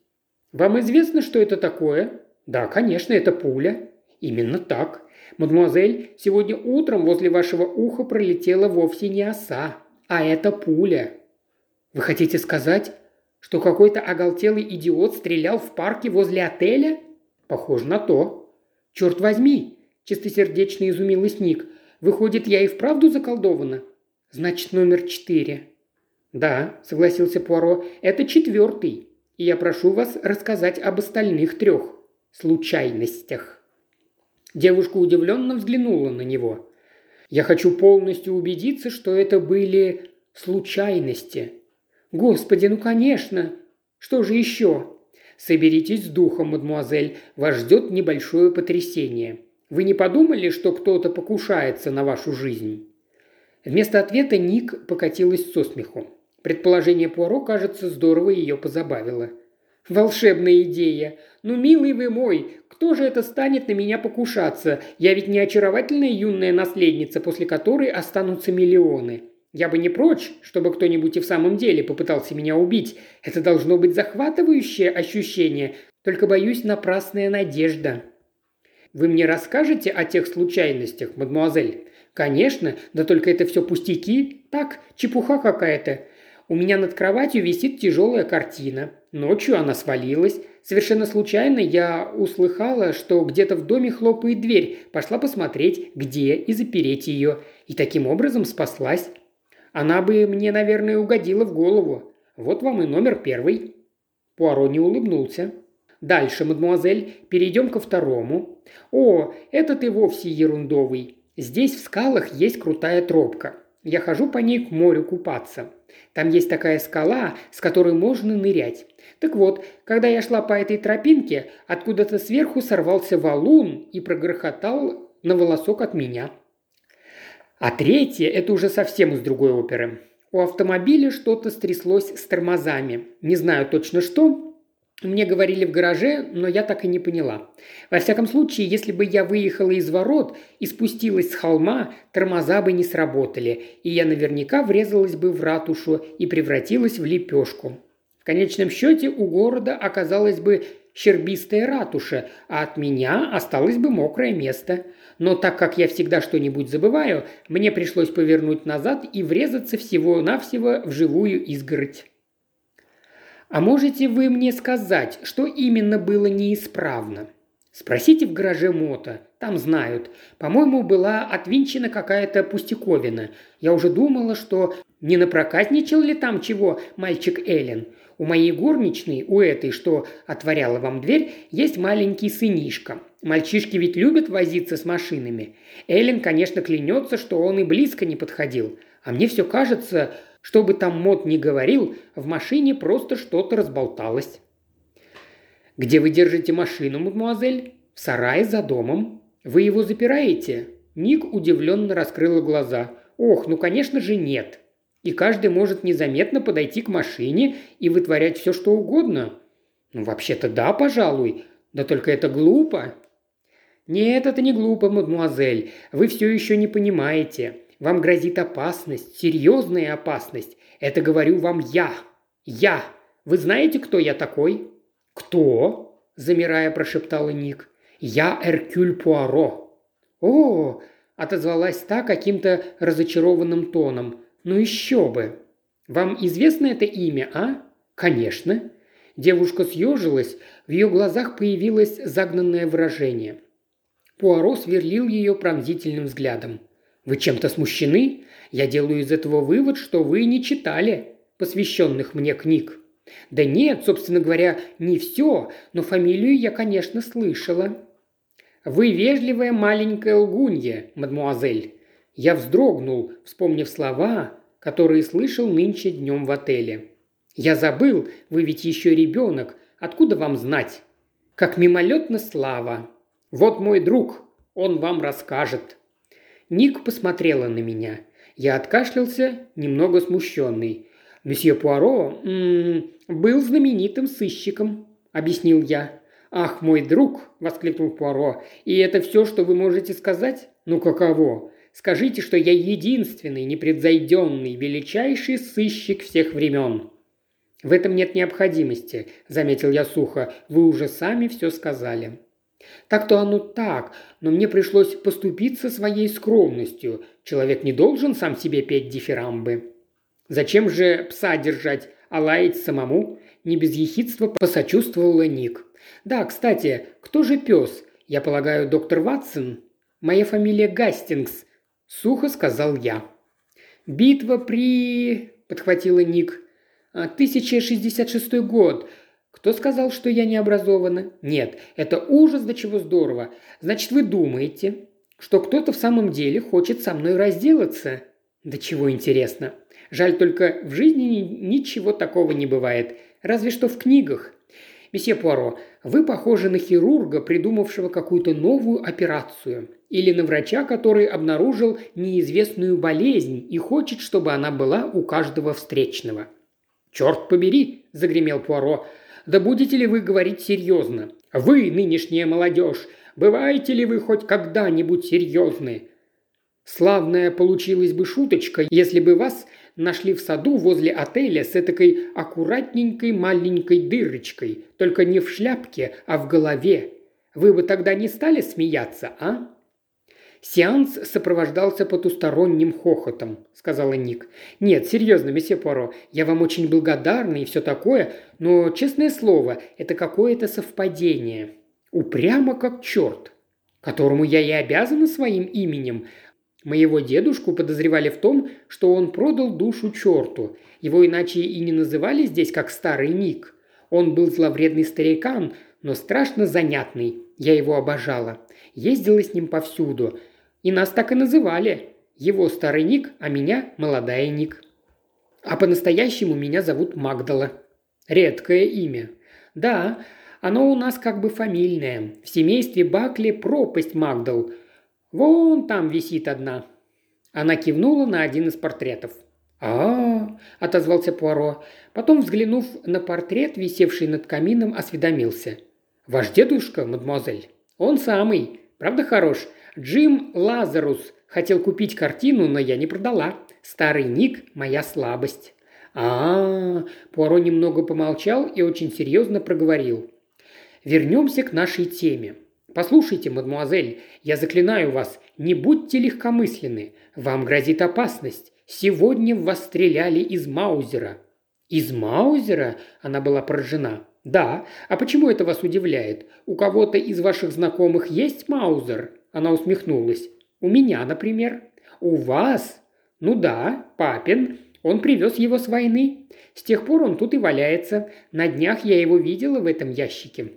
«Вам известно, что это такое?» «Да, конечно, это пуля». «Именно так. Мадемуазель, сегодня утром возле вашего уха пролетела вовсе не оса, а это пуля». «Вы хотите сказать, что какой-то оголтелый идиот стрелял в парке возле отеля?» «Похоже на то». «Черт возьми!» – чистосердечно изумилась Ник. Выходит, я и вправду заколдована? Значит, номер четыре. Да, согласился Пуаро, это четвертый. И я прошу вас рассказать об остальных трех случайностях. Девушка удивленно взглянула на него. Я хочу полностью убедиться, что это были случайности. Господи, ну конечно. Что же еще? Соберитесь с духом, мадмуазель. Вас ждет небольшое потрясение. Вы не подумали, что кто-то покушается на вашу жизнь?» Вместо ответа Ник покатилась со смеху. Предположение Пуаро, кажется, здорово ее позабавило. «Волшебная идея! Ну, милый вы мой, кто же это станет на меня покушаться? Я ведь не очаровательная юная наследница, после которой останутся миллионы. Я бы не прочь, чтобы кто-нибудь и в самом деле попытался меня убить. Это должно быть захватывающее ощущение, только, боюсь, напрасная надежда». Вы мне расскажете о тех случайностях, мадемуазель?» «Конечно, да только это все пустяки. Так, чепуха какая-то. У меня над кроватью висит тяжелая картина. Ночью она свалилась. Совершенно случайно я услыхала, что где-то в доме хлопает дверь. Пошла посмотреть, где, и запереть ее. И таким образом спаслась. Она бы мне, наверное, угодила в голову. Вот вам и номер первый». Пуаро не улыбнулся. «Дальше, мадемуазель, перейдем ко второму. О, этот и вовсе ерундовый. Здесь в скалах есть крутая тропка. Я хожу по ней к морю купаться. Там есть такая скала, с которой можно нырять. Так вот, когда я шла по этой тропинке, откуда-то сверху сорвался валун и прогрохотал на волосок от меня. А третье – это уже совсем из другой оперы. У автомобиля что-то стряслось с тормозами. Не знаю точно что, мне говорили в гараже, но я так и не поняла. Во всяком случае, если бы я выехала из ворот и спустилась с холма, тормоза бы не сработали, и я наверняка врезалась бы в ратушу и превратилась в лепешку. В конечном счете у города оказалась бы щербистая ратуша, а от меня осталось бы мокрое место. Но так как я всегда что-нибудь забываю, мне пришлось повернуть назад и врезаться всего-навсего в живую изгородь. А можете вы мне сказать, что именно было неисправно? Спросите в гараже Мота, там знают. По-моему, была отвинчена какая-то пустяковина. Я уже думала, что не напроказничал ли там чего мальчик Эллен. У моей горничной, у этой, что отворяла вам дверь, есть маленький сынишка. Мальчишки ведь любят возиться с машинами. Эллен, конечно, клянется, что он и близко не подходил. А мне все кажется, что бы там Мот ни говорил, в машине просто что-то разболталось. «Где вы держите машину, мадемуазель?» «В сарае за домом. Вы его запираете?» Ник удивленно раскрыла глаза. «Ох, ну конечно же нет. И каждый может незаметно подойти к машине и вытворять все, что угодно. Ну, вообще-то да, пожалуй. Да только это глупо». «Нет, это не глупо, мадемуазель. Вы все еще не понимаете. Вам грозит опасность, серьезная опасность. Это говорю вам я. Я. Вы знаете, кто я такой?» «Кто?» – замирая, прошептала Ник. «Я Эркюль Пуаро». «О!» – отозвалась та каким-то разочарованным тоном. «Ну еще бы!» «Вам известно это имя, а?» «Конечно». Девушка съежилась, в ее глазах появилось загнанное выражение. Пуаро сверлил ее пронзительным взглядом – вы чем-то смущены? Я делаю из этого вывод, что вы не читали посвященных мне книг. Да нет, собственно говоря, не все, но фамилию я, конечно, слышала. Вы вежливая маленькая лгунья, мадмуазель. Я вздрогнул, вспомнив слова, которые слышал нынче днем в отеле. Я забыл, вы ведь еще ребенок, откуда вам знать? Как мимолетна слава. Вот мой друг, он вам расскажет. Ник посмотрела на меня. Я откашлялся, немного смущенный. «Месье Пуаро м -м, был знаменитым сыщиком», – объяснил я. «Ах, мой друг!» – воскликнул Пуаро. «И это все, что вы можете сказать? Ну каково? Скажите, что я единственный, непредзойденный, величайший сыщик всех времен». «В этом нет необходимости», – заметил я сухо. «Вы уже сами все сказали». Так-то оно так, но мне пришлось поступиться своей скромностью. Человек не должен сам себе петь дифирамбы. Зачем же пса держать, а лаять самому? Не без ехидства посочувствовала Ник. Да, кстати, кто же пес? Я полагаю, доктор Ватсон? Моя фамилия Гастингс, сухо сказал я. Битва при... подхватила Ник. 1066 год. Кто сказал, что я не образована? Нет, это ужас до чего здорово. Значит, вы думаете, что кто-то в самом деле хочет со мной разделаться? Да чего интересно. Жаль только, в жизни ничего такого не бывает. Разве что в книгах. Месье Пуаро, вы похожи на хирурга, придумавшего какую-то новую операцию. Или на врача, который обнаружил неизвестную болезнь и хочет, чтобы она была у каждого встречного. «Черт побери!» – загремел Пуаро. Да будете ли вы говорить серьезно? Вы, нынешняя молодежь, бываете ли вы хоть когда-нибудь серьезны? Славная получилась бы шуточка, если бы вас нашли в саду возле отеля с этакой аккуратненькой маленькой дырочкой, только не в шляпке, а в голове. Вы бы тогда не стали смеяться, а?» «Сеанс сопровождался потусторонним хохотом», – сказала Ник. «Нет, серьезно, месье Поро, я вам очень благодарна и все такое, но, честное слово, это какое-то совпадение. Упрямо как черт, которому я и обязана своим именем. Моего дедушку подозревали в том, что он продал душу черту. Его иначе и не называли здесь как старый Ник. Он был зловредный старикан, но страшно занятный. Я его обожала. Ездила с ним повсюду – и нас так и называли. Его старый ник, а меня молодая ник. А по-настоящему меня зовут Магдала. Редкое имя. Да, оно у нас как бы фамильное. В семействе Бакли пропасть Магдал. Вон там висит одна. Она кивнула на один из портретов. а, отозвался Пуаро. Потом, взглянув на портрет, висевший над камином, осведомился. «Ваш дедушка, мадемуазель? Он самый. Правда хорош? Джим Лазарус хотел купить картину, но я не продала. Старый ник – моя слабость». А, Пуаро немного помолчал и очень серьезно проговорил. Вернемся к нашей теме. Послушайте, мадмуазель, я заклинаю вас, не будьте легкомысленны. Вам грозит опасность. Сегодня вас стреляли из Маузера». «Из Маузера?» – она была поражена. «Да. А почему это вас удивляет? У кого-то из ваших знакомых есть Маузер?» Она усмехнулась. «У меня, например». «У вас?» «Ну да, папин. Он привез его с войны. С тех пор он тут и валяется. На днях я его видела в этом ящике».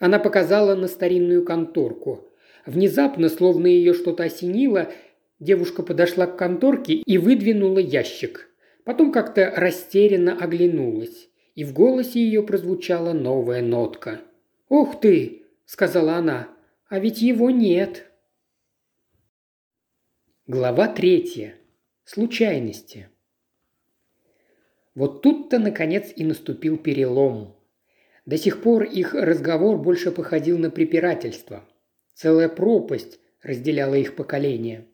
Она показала на старинную конторку. Внезапно, словно ее что-то осенило, девушка подошла к конторке и выдвинула ящик. Потом как-то растерянно оглянулась, и в голосе ее прозвучала новая нотка. «Ух ты!» – сказала она. А ведь его нет. Глава третья. Случайности. Вот тут-то, наконец, и наступил перелом. До сих пор их разговор больше походил на препирательство. Целая пропасть разделяла их поколение.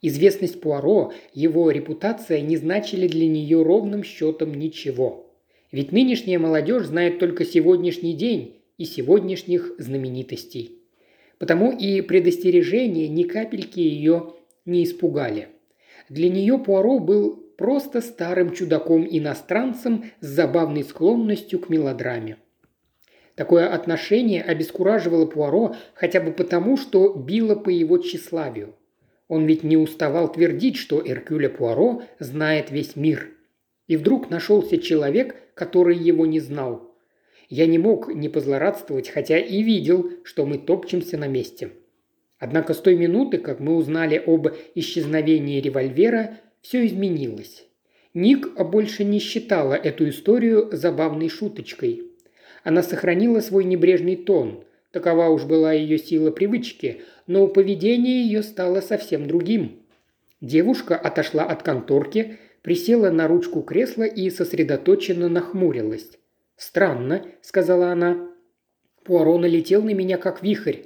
Известность Пуаро, его репутация не значили для нее ровным счетом ничего. Ведь нынешняя молодежь знает только сегодняшний день и сегодняшних знаменитостей. Потому и предостережения ни капельки ее не испугали. Для нее Пуаро был просто старым чудаком-иностранцем с забавной склонностью к мелодраме. Такое отношение обескураживало Пуаро хотя бы потому, что било по его тщеславию. Он ведь не уставал твердить, что Эркюля Пуаро знает весь мир. И вдруг нашелся человек, который его не знал – я не мог не позлорадствовать, хотя и видел, что мы топчемся на месте. Однако с той минуты, как мы узнали об исчезновении револьвера, все изменилось. Ник больше не считала эту историю забавной шуточкой. Она сохранила свой небрежный тон. Такова уж была ее сила привычки, но поведение ее стало совсем другим. Девушка отошла от конторки, присела на ручку кресла и сосредоточенно нахмурилась. «Странно», – сказала она. Пуаро налетел на меня как вихрь.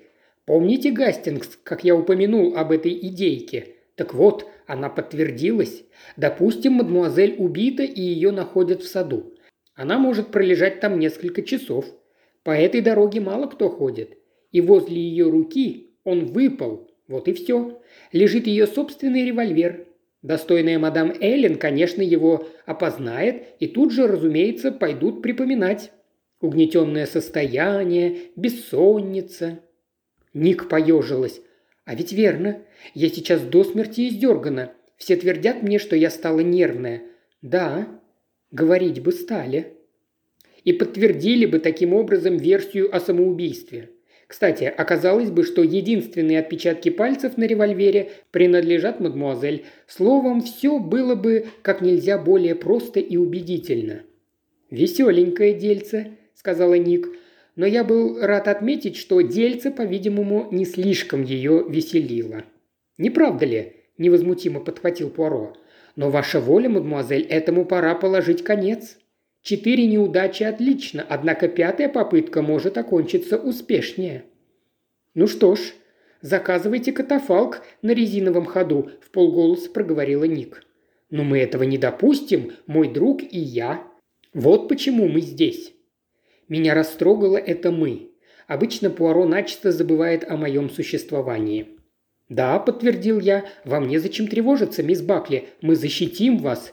«Помните, Гастингс, как я упомянул об этой идейке? Так вот, она подтвердилась. Допустим, мадмуазель убита и ее находят в саду. Она может пролежать там несколько часов. По этой дороге мало кто ходит. И возле ее руки он выпал. Вот и все. Лежит ее собственный револьвер. Достойная мадам Эллен, конечно, его опознает и тут же, разумеется, пойдут припоминать. Угнетенное состояние, бессонница. Ник поежилась. А ведь верно. Я сейчас до смерти издергана. Все твердят мне, что я стала нервная. Да, говорить бы стали. И подтвердили бы таким образом версию о самоубийстве. Кстати, оказалось бы, что единственные отпечатки пальцев на револьвере принадлежат мадмуазель. Словом, все было бы как нельзя более просто и убедительно. «Веселенькое дельце», – сказала Ник. Но я был рад отметить, что дельце, по-видимому, не слишком ее веселило. «Не правда ли?» – невозмутимо подхватил Пуаро. «Но ваша воля, мадемуазель, этому пора положить конец». Четыре неудачи отлично, однако пятая попытка может окончиться успешнее. Ну что ж, заказывайте катафалк на резиновом ходу, в полголоса проговорила Ник. Но мы этого не допустим, мой друг и я. Вот почему мы здесь. Меня растрогало это «мы». Обычно Пуаро начисто забывает о моем существовании. «Да», – подтвердил я, – «вам незачем тревожиться, мисс Бакли, мы защитим вас».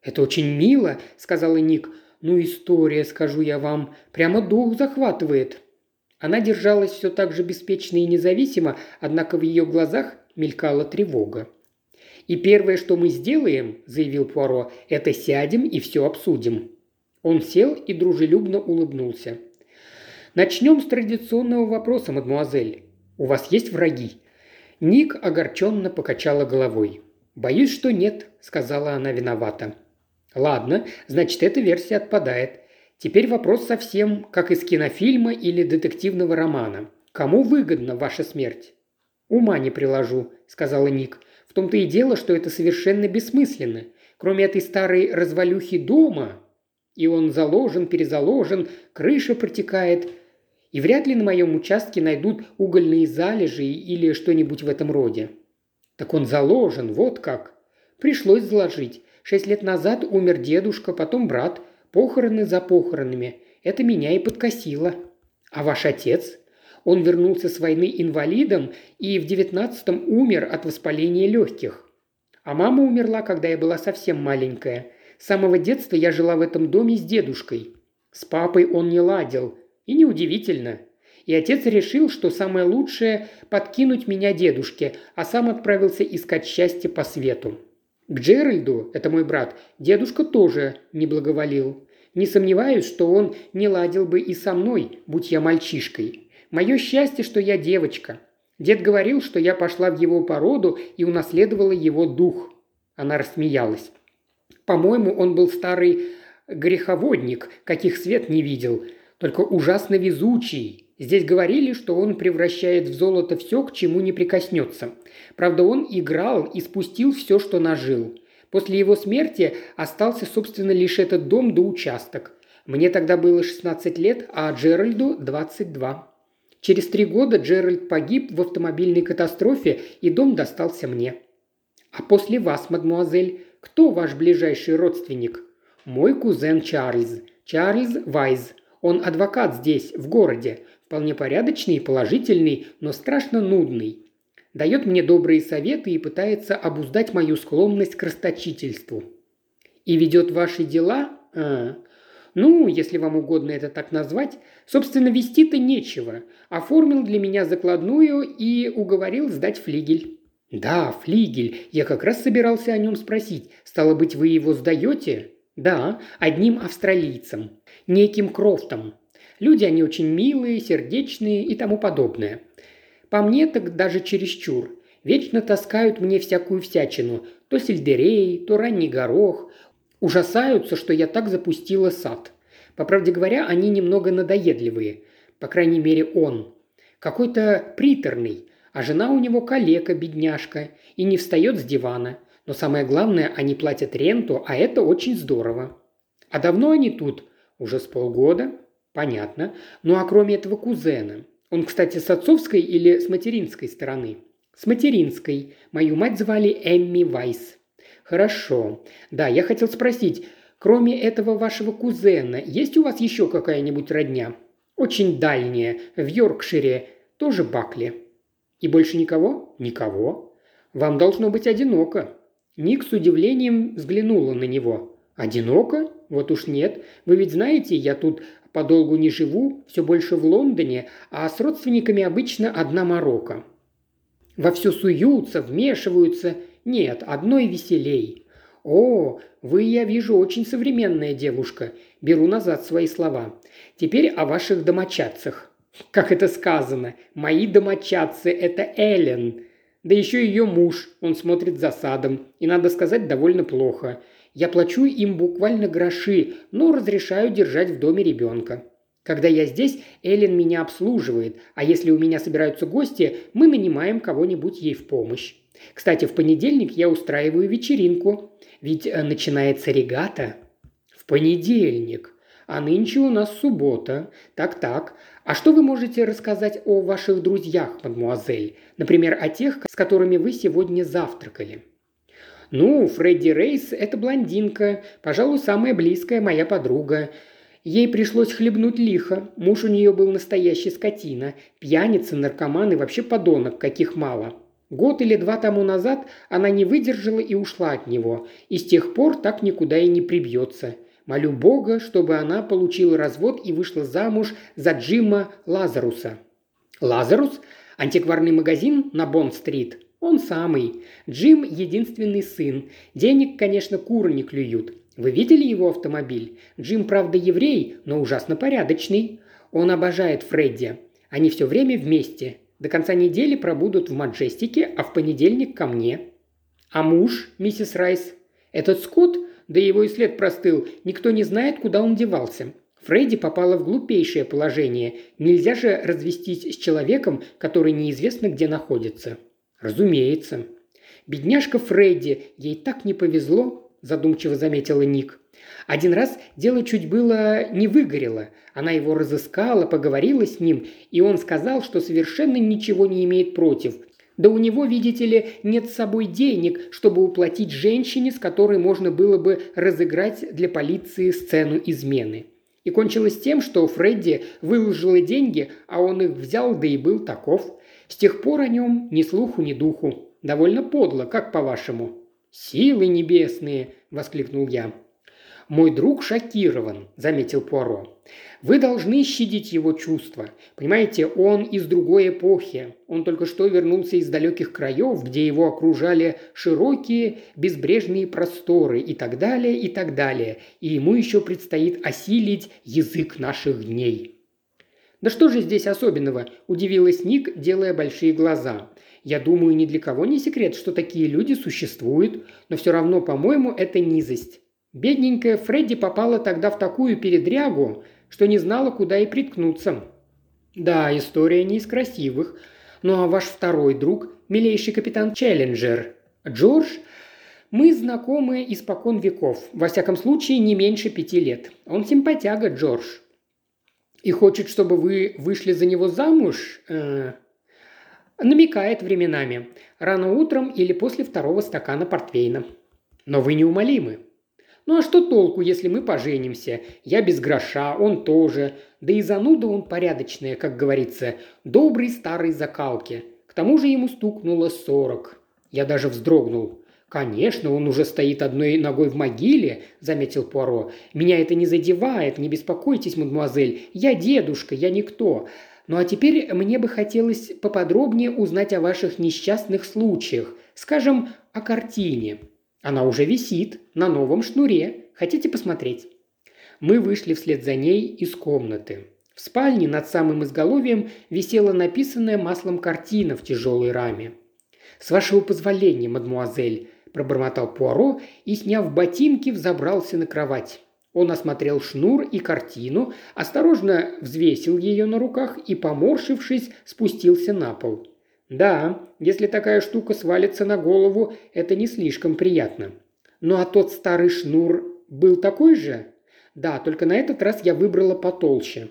«Это очень мило», – сказала Ник. «Ну, история, скажу я вам, прямо дух захватывает». Она держалась все так же беспечно и независимо, однако в ее глазах мелькала тревога. «И первое, что мы сделаем», – заявил Пуаро, – «это сядем и все обсудим». Он сел и дружелюбно улыбнулся. «Начнем с традиционного вопроса, мадемуазель. У вас есть враги?» Ник огорченно покачала головой. «Боюсь, что нет», – сказала она виновата. «Ладно, значит, эта версия отпадает. Теперь вопрос совсем как из кинофильма или детективного романа. Кому выгодна ваша смерть?» «Ума не приложу», – сказала Ник. «В том-то и дело, что это совершенно бессмысленно. Кроме этой старой развалюхи дома, и он заложен, перезаложен, крыша протекает, и вряд ли на моем участке найдут угольные залежи или что-нибудь в этом роде. Так он заложен, вот как. Пришлось заложить. Шесть лет назад умер дедушка, потом брат. Похороны за похоронами. Это меня и подкосило. А ваш отец? Он вернулся с войны инвалидом и в девятнадцатом умер от воспаления легких. А мама умерла, когда я была совсем маленькая. С самого детства я жила в этом доме с дедушкой. С папой он не ладил. И неудивительно. И отец решил, что самое лучшее – подкинуть меня дедушке, а сам отправился искать счастье по свету. К Джеральду, это мой брат, дедушка тоже не благоволил. Не сомневаюсь, что он не ладил бы и со мной, будь я мальчишкой. Мое счастье, что я девочка. Дед говорил, что я пошла в его породу и унаследовала его дух. Она рассмеялась. По-моему, он был старый греховодник, каких свет не видел, только ужасно везучий, Здесь говорили, что он превращает в золото все, к чему не прикоснется. Правда, он играл и спустил все, что нажил. После его смерти остался, собственно, лишь этот дом да участок. Мне тогда было 16 лет, а Джеральду 22. Через три года Джеральд погиб в автомобильной катастрофе, и дом достался мне. А после вас, мадмуазель, кто ваш ближайший родственник? Мой кузен Чарльз. Чарльз Вайз. Он адвокат здесь, в городе. Вполне порядочный положительный, но страшно нудный. Дает мне добрые советы и пытается обуздать мою склонность к расточительству. И ведет ваши дела? А, ну, если вам угодно это так назвать, собственно, вести-то нечего. Оформил для меня закладную и уговорил сдать флигель. «Да, флигель. Я как раз собирался о нем спросить. Стало быть, вы его сдаете?» «Да, одним австралийцам. Неким Крофтом. Люди они очень милые, сердечные и тому подобное. По мне так даже чересчур. Вечно таскают мне всякую всячину. То сельдерей, то ранний горох. Ужасаются, что я так запустила сад. По правде говоря, они немного надоедливые. По крайней мере, он. Какой-то приторный. А жена у него калека, бедняжка. И не встает с дивана. Но самое главное, они платят ренту, а это очень здорово. А давно они тут? Уже с полгода? Понятно. Ну а кроме этого кузена? Он, кстати, с отцовской или с материнской стороны? С материнской. Мою мать звали Эмми Вайс. Хорошо. Да, я хотел спросить, кроме этого вашего кузена, есть у вас еще какая-нибудь родня? Очень дальняя, в Йоркшире, тоже Бакли. И больше никого? Никого. Вам должно быть одиноко. Ник с удивлением взглянула на него. «Одиноко? Вот уж нет. Вы ведь знаете, я тут Подолгу не живу, все больше в Лондоне, а с родственниками обычно одна морока. Во все суются, вмешиваются. Нет, одной веселей. О, вы, я вижу, очень современная девушка. Беру назад свои слова. Теперь о ваших домочадцах. Как это сказано? Мои домочадцы – это Эллен. Да еще ее муж, он смотрит за садом. И, надо сказать, довольно плохо – я плачу им буквально гроши, но разрешаю держать в доме ребенка. Когда я здесь, Эллен меня обслуживает, а если у меня собираются гости, мы нанимаем кого-нибудь ей в помощь. Кстати, в понедельник я устраиваю вечеринку, ведь э, начинается регата. В понедельник. А нынче у нас суббота. Так-так. А что вы можете рассказать о ваших друзьях, мадмуазель? Например, о тех, с которыми вы сегодня завтракали?» «Ну, Фредди Рейс – это блондинка, пожалуй, самая близкая моя подруга. Ей пришлось хлебнуть лихо. Муж у нее был настоящий скотина. Пьяница, наркоман и вообще подонок, каких мало. Год или два тому назад она не выдержала и ушла от него. И с тех пор так никуда и не прибьется. Молю Бога, чтобы она получила развод и вышла замуж за Джима Лазаруса. Лазарус? Антикварный магазин на Бонд-стрит? Он самый. Джим – единственный сын. Денег, конечно, куры не клюют. Вы видели его автомобиль? Джим, правда, еврей, но ужасно порядочный. Он обожает Фредди. Они все время вместе. До конца недели пробудут в Маджестике, а в понедельник ко мне. А муж, миссис Райс? Этот Скотт? Да его и след простыл. Никто не знает, куда он девался. Фредди попала в глупейшее положение. Нельзя же развестись с человеком, который неизвестно где находится. Разумеется. Бедняжка Фредди, ей так не повезло, задумчиво заметила Ник. Один раз дело чуть было не выгорело. Она его разыскала, поговорила с ним, и он сказал, что совершенно ничего не имеет против. Да у него, видите ли, нет с собой денег, чтобы уплатить женщине, с которой можно было бы разыграть для полиции сцену измены. И кончилось тем, что Фредди выложила деньги, а он их взял, да и был таков. С тех пор о нем ни слуху, ни духу. Довольно подло, как по-вашему?» «Силы небесные!» – воскликнул я. «Мой друг шокирован», – заметил Пуаро. «Вы должны щадить его чувства. Понимаете, он из другой эпохи. Он только что вернулся из далеких краев, где его окружали широкие безбрежные просторы и так далее, и так далее. И ему еще предстоит осилить язык наших дней». «Да что же здесь особенного?» – удивилась Ник, делая большие глаза. Я думаю, ни для кого не секрет, что такие люди существуют, но все равно, по-моему, это низость. Бедненькая Фредди попала тогда в такую передрягу, что не знала, куда и приткнуться. Да, история не из красивых. Ну а ваш второй друг, милейший капитан Челленджер, Джордж, мы знакомы испокон веков, во всяком случае не меньше пяти лет. Он симпатяга, Джордж. И хочет, чтобы вы вышли за него замуж? Э, Намекает временами. Рано утром или после второго стакана портвейна. Но вы неумолимы. Ну а что толку, если мы поженимся? Я без гроша, он тоже. Да и зануда он порядочная, как говорится. Добрый старый закалки. К тому же ему стукнуло сорок. Я даже вздрогнул. «Конечно, он уже стоит одной ногой в могиле», – заметил Пуаро. «Меня это не задевает, не беспокойтесь, мадемуазель. Я дедушка, я никто. Ну а теперь мне бы хотелось поподробнее узнать о ваших несчастных случаях. Скажем, о картине. Она уже висит на новом шнуре. Хотите посмотреть?» Мы вышли вслед за ней из комнаты. В спальне над самым изголовьем висела написанная маслом картина в тяжелой раме. «С вашего позволения, мадмуазель», – пробормотал Пуаро и, сняв ботинки, взобрался на кровать. Он осмотрел шнур и картину, осторожно взвесил ее на руках и, поморщившись, спустился на пол. Да, если такая штука свалится на голову, это не слишком приятно. Ну а тот старый шнур был такой же? Да, только на этот раз я выбрала потолще.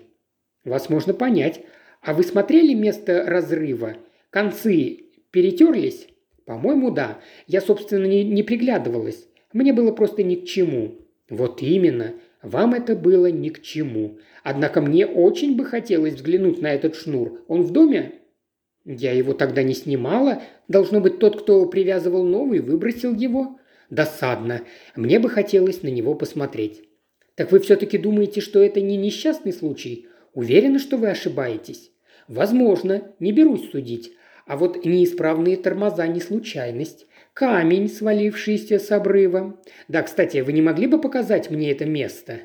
Вас можно понять. А вы смотрели место разрыва? Концы перетерлись? По-моему, да. Я, собственно, не, не приглядывалась. Мне было просто ни к чему. «Вот именно. Вам это было ни к чему. Однако мне очень бы хотелось взглянуть на этот шнур. Он в доме?» «Я его тогда не снимала. Должно быть, тот, кто привязывал новый, выбросил его?» «Досадно. Мне бы хотелось на него посмотреть». «Так вы все-таки думаете, что это не несчастный случай? Уверены, что вы ошибаетесь?» «Возможно. Не берусь судить. А вот неисправные тормоза не случайность камень, свалившийся с обрыва. Да, кстати, вы не могли бы показать мне это место?»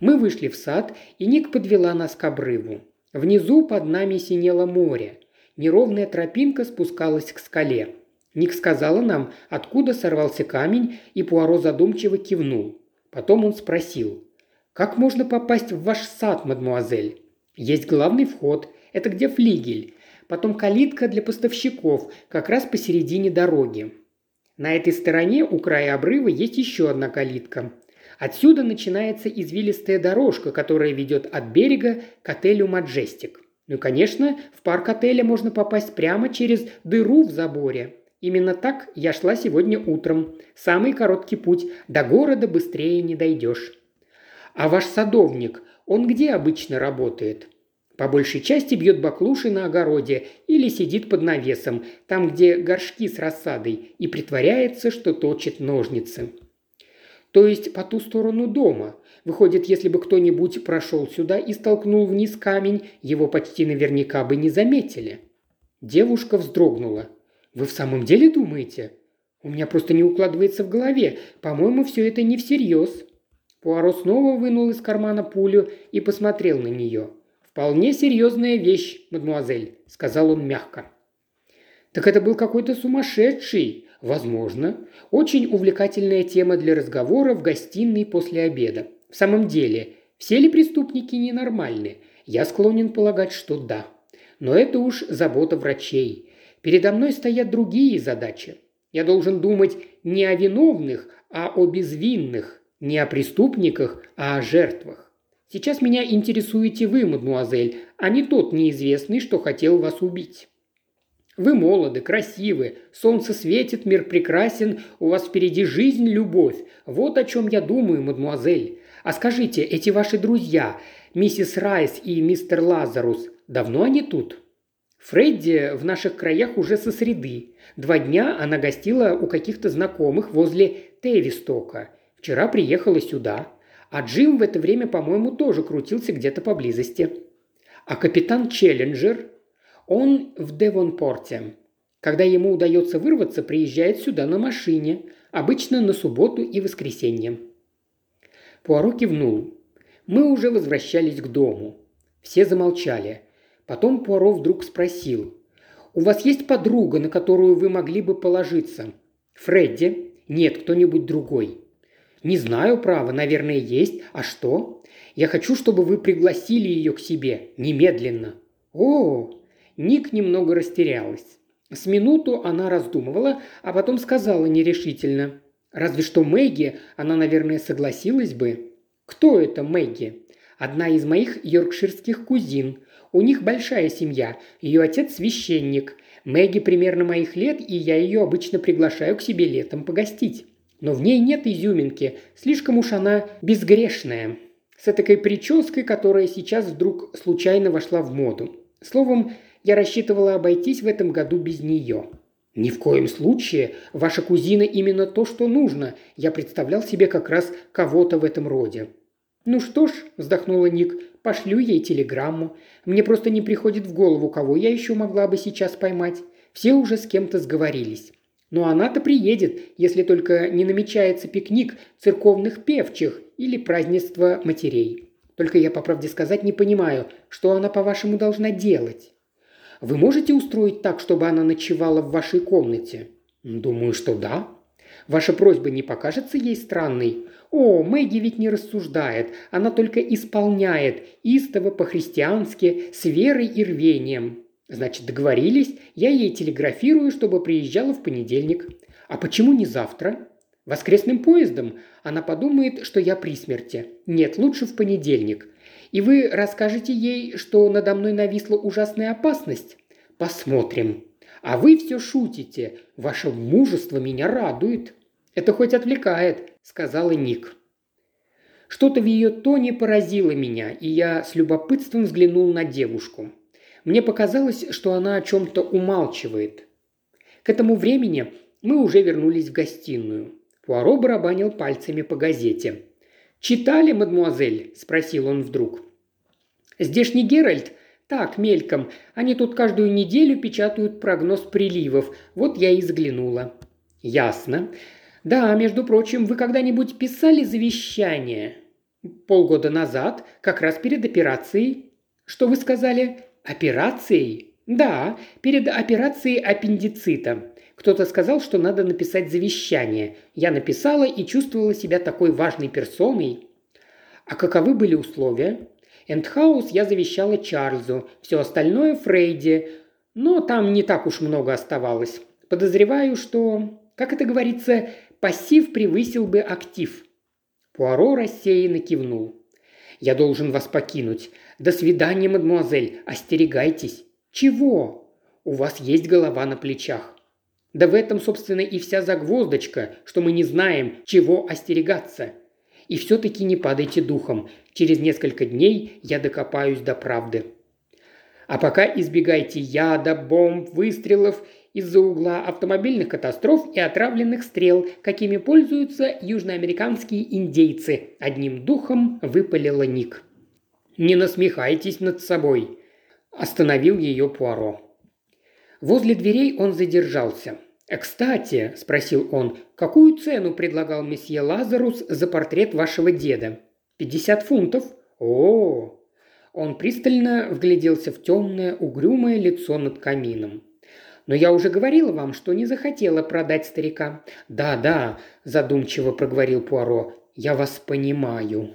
Мы вышли в сад, и Ник подвела нас к обрыву. Внизу под нами синело море. Неровная тропинка спускалась к скале. Ник сказала нам, откуда сорвался камень, и Пуаро задумчиво кивнул. Потом он спросил, «Как можно попасть в ваш сад, мадмуазель?» «Есть главный вход. Это где флигель. Потом калитка для поставщиков, как раз посередине дороги. На этой стороне у края обрыва есть еще одна калитка. Отсюда начинается извилистая дорожка, которая ведет от берега к отелю «Маджестик». Ну и, конечно, в парк отеля можно попасть прямо через дыру в заборе. Именно так я шла сегодня утром. Самый короткий путь. До города быстрее не дойдешь. А ваш садовник, Он где обычно работает?» По большей части бьет баклуши на огороде или сидит под навесом, там, где горшки с рассадой, и притворяется, что точит ножницы. То есть по ту сторону дома. Выходит, если бы кто-нибудь прошел сюда и столкнул вниз камень, его почти наверняка бы не заметили. Девушка вздрогнула. «Вы в самом деле думаете?» «У меня просто не укладывается в голове. По-моему, все это не всерьез». Пуаро снова вынул из кармана пулю и посмотрел на нее. «Вполне серьезная вещь, мадемуазель», – сказал он мягко. «Так это был какой-то сумасшедший», Возможно. Очень увлекательная тема для разговора в гостиной после обеда. В самом деле, все ли преступники ненормальны? Я склонен полагать, что да. Но это уж забота врачей. Передо мной стоят другие задачи. Я должен думать не о виновных, а о безвинных, не о преступниках, а о жертвах. Сейчас меня интересуете вы, мадмуазель, а не тот неизвестный, что хотел вас убить. Вы молоды, красивы, солнце светит, мир прекрасен, у вас впереди жизнь, любовь. Вот о чем я думаю, мадмуазель. А скажите, эти ваши друзья, миссис Райс и мистер Лазарус, давно они тут?» Фредди в наших краях уже со среды. Два дня она гостила у каких-то знакомых возле Тевистока. Вчера приехала сюда. А Джим в это время, по-моему, тоже крутился где-то поблизости. А капитан Челленджер, он в Девонпорте. Когда ему удается вырваться, приезжает сюда на машине, обычно на субботу и воскресенье. Пуаро кивнул. Мы уже возвращались к дому. Все замолчали. Потом Пуаро вдруг спросил. «У вас есть подруга, на которую вы могли бы положиться?» «Фредди?» «Нет, кто-нибудь другой». «Не знаю, право, наверное, есть. А что?» «Я хочу, чтобы вы пригласили ее к себе. Немедленно». «О!» Ник немного растерялась. С минуту она раздумывала, а потом сказала нерешительно. «Разве что Мэгги, она, наверное, согласилась бы». «Кто это Мэгги?» «Одна из моих йоркширских кузин. У них большая семья. Ее отец священник. Мэгги примерно моих лет, и я ее обычно приглашаю к себе летом погостить. Но в ней нет изюминки, слишком уж она безгрешная. С такой прической, которая сейчас вдруг случайно вошла в моду. Словом, я рассчитывала обойтись в этом году без нее. «Ни в коем случае. Ваша кузина именно то, что нужно. Я представлял себе как раз кого-то в этом роде». «Ну что ж», – вздохнула Ник, – «пошлю ей телеграмму. Мне просто не приходит в голову, кого я еще могла бы сейчас поймать. Все уже с кем-то сговорились. Но она-то приедет, если только не намечается пикник церковных певчих или празднество матерей. Только я, по правде сказать, не понимаю, что она, по-вашему, должна делать. Вы можете устроить так, чтобы она ночевала в вашей комнате? Думаю, что да. Ваша просьба не покажется ей странной? О, Мэгги ведь не рассуждает, она только исполняет, истово по-христиански, с верой и рвением. Значит, договорились, я ей телеграфирую, чтобы приезжала в понедельник. А почему не завтра? Воскресным поездом? Она подумает, что я при смерти. Нет, лучше в понедельник. И вы расскажете ей, что надо мной нависла ужасная опасность? Посмотрим. А вы все шутите. Ваше мужество меня радует. Это хоть отвлекает, сказала Ник. Что-то в ее тоне поразило меня, и я с любопытством взглянул на девушку. Мне показалось, что она о чем-то умалчивает. К этому времени мы уже вернулись в гостиную. Пуаро барабанил пальцами по газете. «Читали, мадмуазель?» – спросил он вдруг. «Здешний Геральт?» «Так, мельком. Они тут каждую неделю печатают прогноз приливов. Вот я и взглянула». «Ясно. Да, между прочим, вы когда-нибудь писали завещание?» «Полгода назад, как раз перед операцией». «Что вы сказали?» «Операцией?» «Да, перед операцией аппендицита. Кто-то сказал, что надо написать завещание. Я написала и чувствовала себя такой важной персоной. А каковы были условия? Эндхаус я завещала Чарльзу, все остальное Фрейди, но там не так уж много оставалось. Подозреваю, что, как это говорится, пассив превысил бы актив. Пуаро рассеянно кивнул. «Я должен вас покинуть. До свидания, мадемуазель. Остерегайтесь». «Чего?» «У вас есть голова на плечах. Да в этом, собственно, и вся загвоздочка, что мы не знаем, чего остерегаться. И все-таки не падайте духом. Через несколько дней я докопаюсь до правды. А пока избегайте яда, бомб, выстрелов из-за угла автомобильных катастроф и отравленных стрел, какими пользуются южноамериканские индейцы. Одним духом выпалила Ник. «Не насмехайтесь над собой», – остановил ее Пуаро. Возле дверей он задержался. «Кстати», – спросил он, – «какую цену предлагал месье Лазарус за портрет вашего деда?» «Пятьдесят фунтов». «О, он пристально вгляделся в темное, угрюмое лицо над камином. «Но я уже говорила вам, что не захотела продать старика». «Да, да», – задумчиво проговорил Пуаро, – «я вас понимаю».